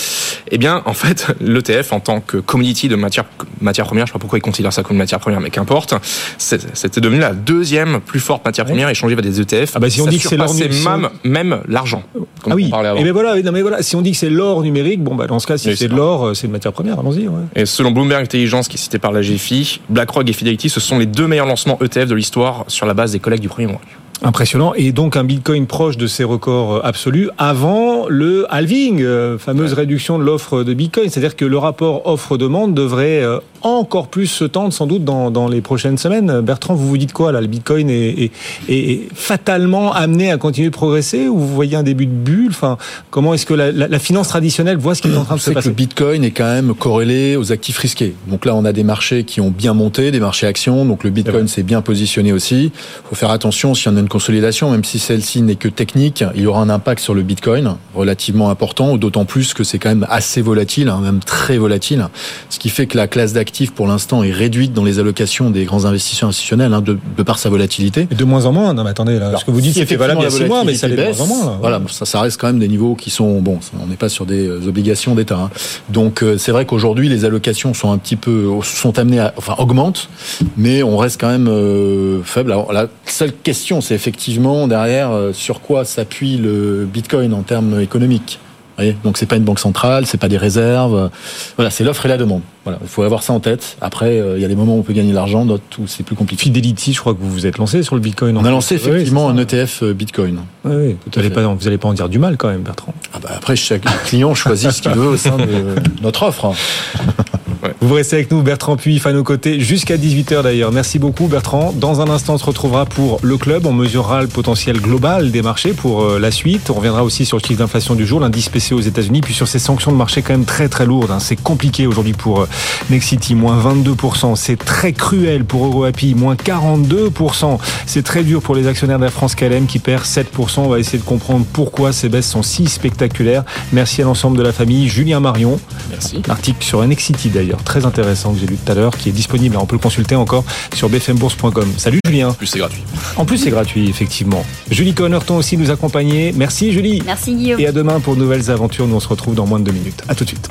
eh bien, en fait, l'ETF, en tant que commodity de matière, matière première, je sais pas pourquoi ils considèrent ça comme une matière première, mais qu'importe, c'était devenu la deuxième plus forte matière première échangée vers des ETF. Ah bah si on dit que c'est même, même l'argent. Ah oui. Et ben voilà, non mais voilà, si on dit que c'est l'or numérique, bon bah dans ce cas, si c'est de l'or, c'est une matière première. Allons-y. Ouais. Et selon Bloomberg Intelligence, qui est cité par la GFI, BlackRock et Fidelity, ce sont les deux meilleurs lancements ETF de l'histoire sur la base des collègues du premier mois. Impressionnant. Et donc un Bitcoin proche de ses records absolus avant le halving, euh, fameuse ouais. réduction de l'offre de Bitcoin. C'est-à-dire que le rapport offre-demande devrait euh, encore plus se tendre sans doute dans, dans, les prochaines semaines. Bertrand, vous vous dites quoi là? Le Bitcoin est, est, est, fatalement amené à continuer de progresser ou vous voyez un début de bulle? Enfin, comment est-ce que la, la, la, finance traditionnelle voit ce qui est en train de se passer que Le Bitcoin est quand même corrélé aux actifs risqués. Donc là, on a des marchés qui ont bien monté, des marchés actions. Donc le Bitcoin s'est bien positionné aussi. Il faut faire attention s'il y en a une consolidation, même si celle-ci n'est que technique, il y aura un impact sur le Bitcoin relativement important, d'autant plus que c'est quand même assez volatile, hein, même très volatile, ce qui fait que la classe d'actifs pour l'instant est réduite dans les allocations des grands investisseurs institutionnels hein, de, de, par sa volatilité. Et de moins en moins, non mais attendez, là, Alors, ce que vous dites, si c'était valable il y a six mois, mais ça l'est de moins en moins. Là. Voilà, ça, ça reste quand même des niveaux qui sont, bon, on n'est pas sur des obligations d'État. Hein. Donc euh, c'est vrai qu'aujourd'hui, les allocations sont un petit peu, sont amenées à, enfin, augmentent, mais on reste quand même euh, faible. Alors la seule question, c'est effectivement derrière euh, sur quoi s'appuie le Bitcoin en termes économiques. Voyez? Donc c'est pas une banque centrale, c'est pas des réserves. Voilà, c'est l'offre et la demande. Voilà, il faut avoir ça en tête. Après, euh, il y a des moments où on peut gagner de l'argent, d'autres où c'est plus compliqué. Fidelity, je crois que vous vous êtes lancé sur le Bitcoin. On a lancé effectivement oui, un ETF Bitcoin. Oui, oui. Vous n'allez pas, vous allez pas en dire du mal quand même, Bertrand. Ah bah après, chaque client choisit ce qu'il veut au sein de notre offre. Vous restez avec nous, Bertrand Puif, à nos côtés, jusqu'à 18h d'ailleurs. Merci beaucoup, Bertrand. Dans un instant, on se retrouvera pour le club. On mesurera le potentiel global des marchés pour la suite. On reviendra aussi sur le chiffre d'inflation du jour, l'indice PCE aux États-Unis, puis sur ces sanctions de marché quand même très très lourdes. Hein. C'est compliqué aujourd'hui pour Nexity, moins 22%. C'est très cruel pour EuroAPI, moins 42%. C'est très dur pour les actionnaires d'Air France KLM qui perd 7%. On va essayer de comprendre pourquoi ces baisses sont si spectaculaires. Merci à l'ensemble de la famille. Julien Marion. Merci. L'article sur Nexity d'ailleurs, très intéressant que j'ai lu tout à l'heure, qui est disponible. On peut le consulter encore sur bfmbourse.com. Salut Julien. En plus, c'est gratuit. En plus, c'est gratuit, effectivement. Julie Connerton aussi nous accompagner. Merci Julie. Merci Guillaume. Et à demain pour de nouvelles aventures. Nous on se retrouve dans moins de deux minutes. À tout de suite.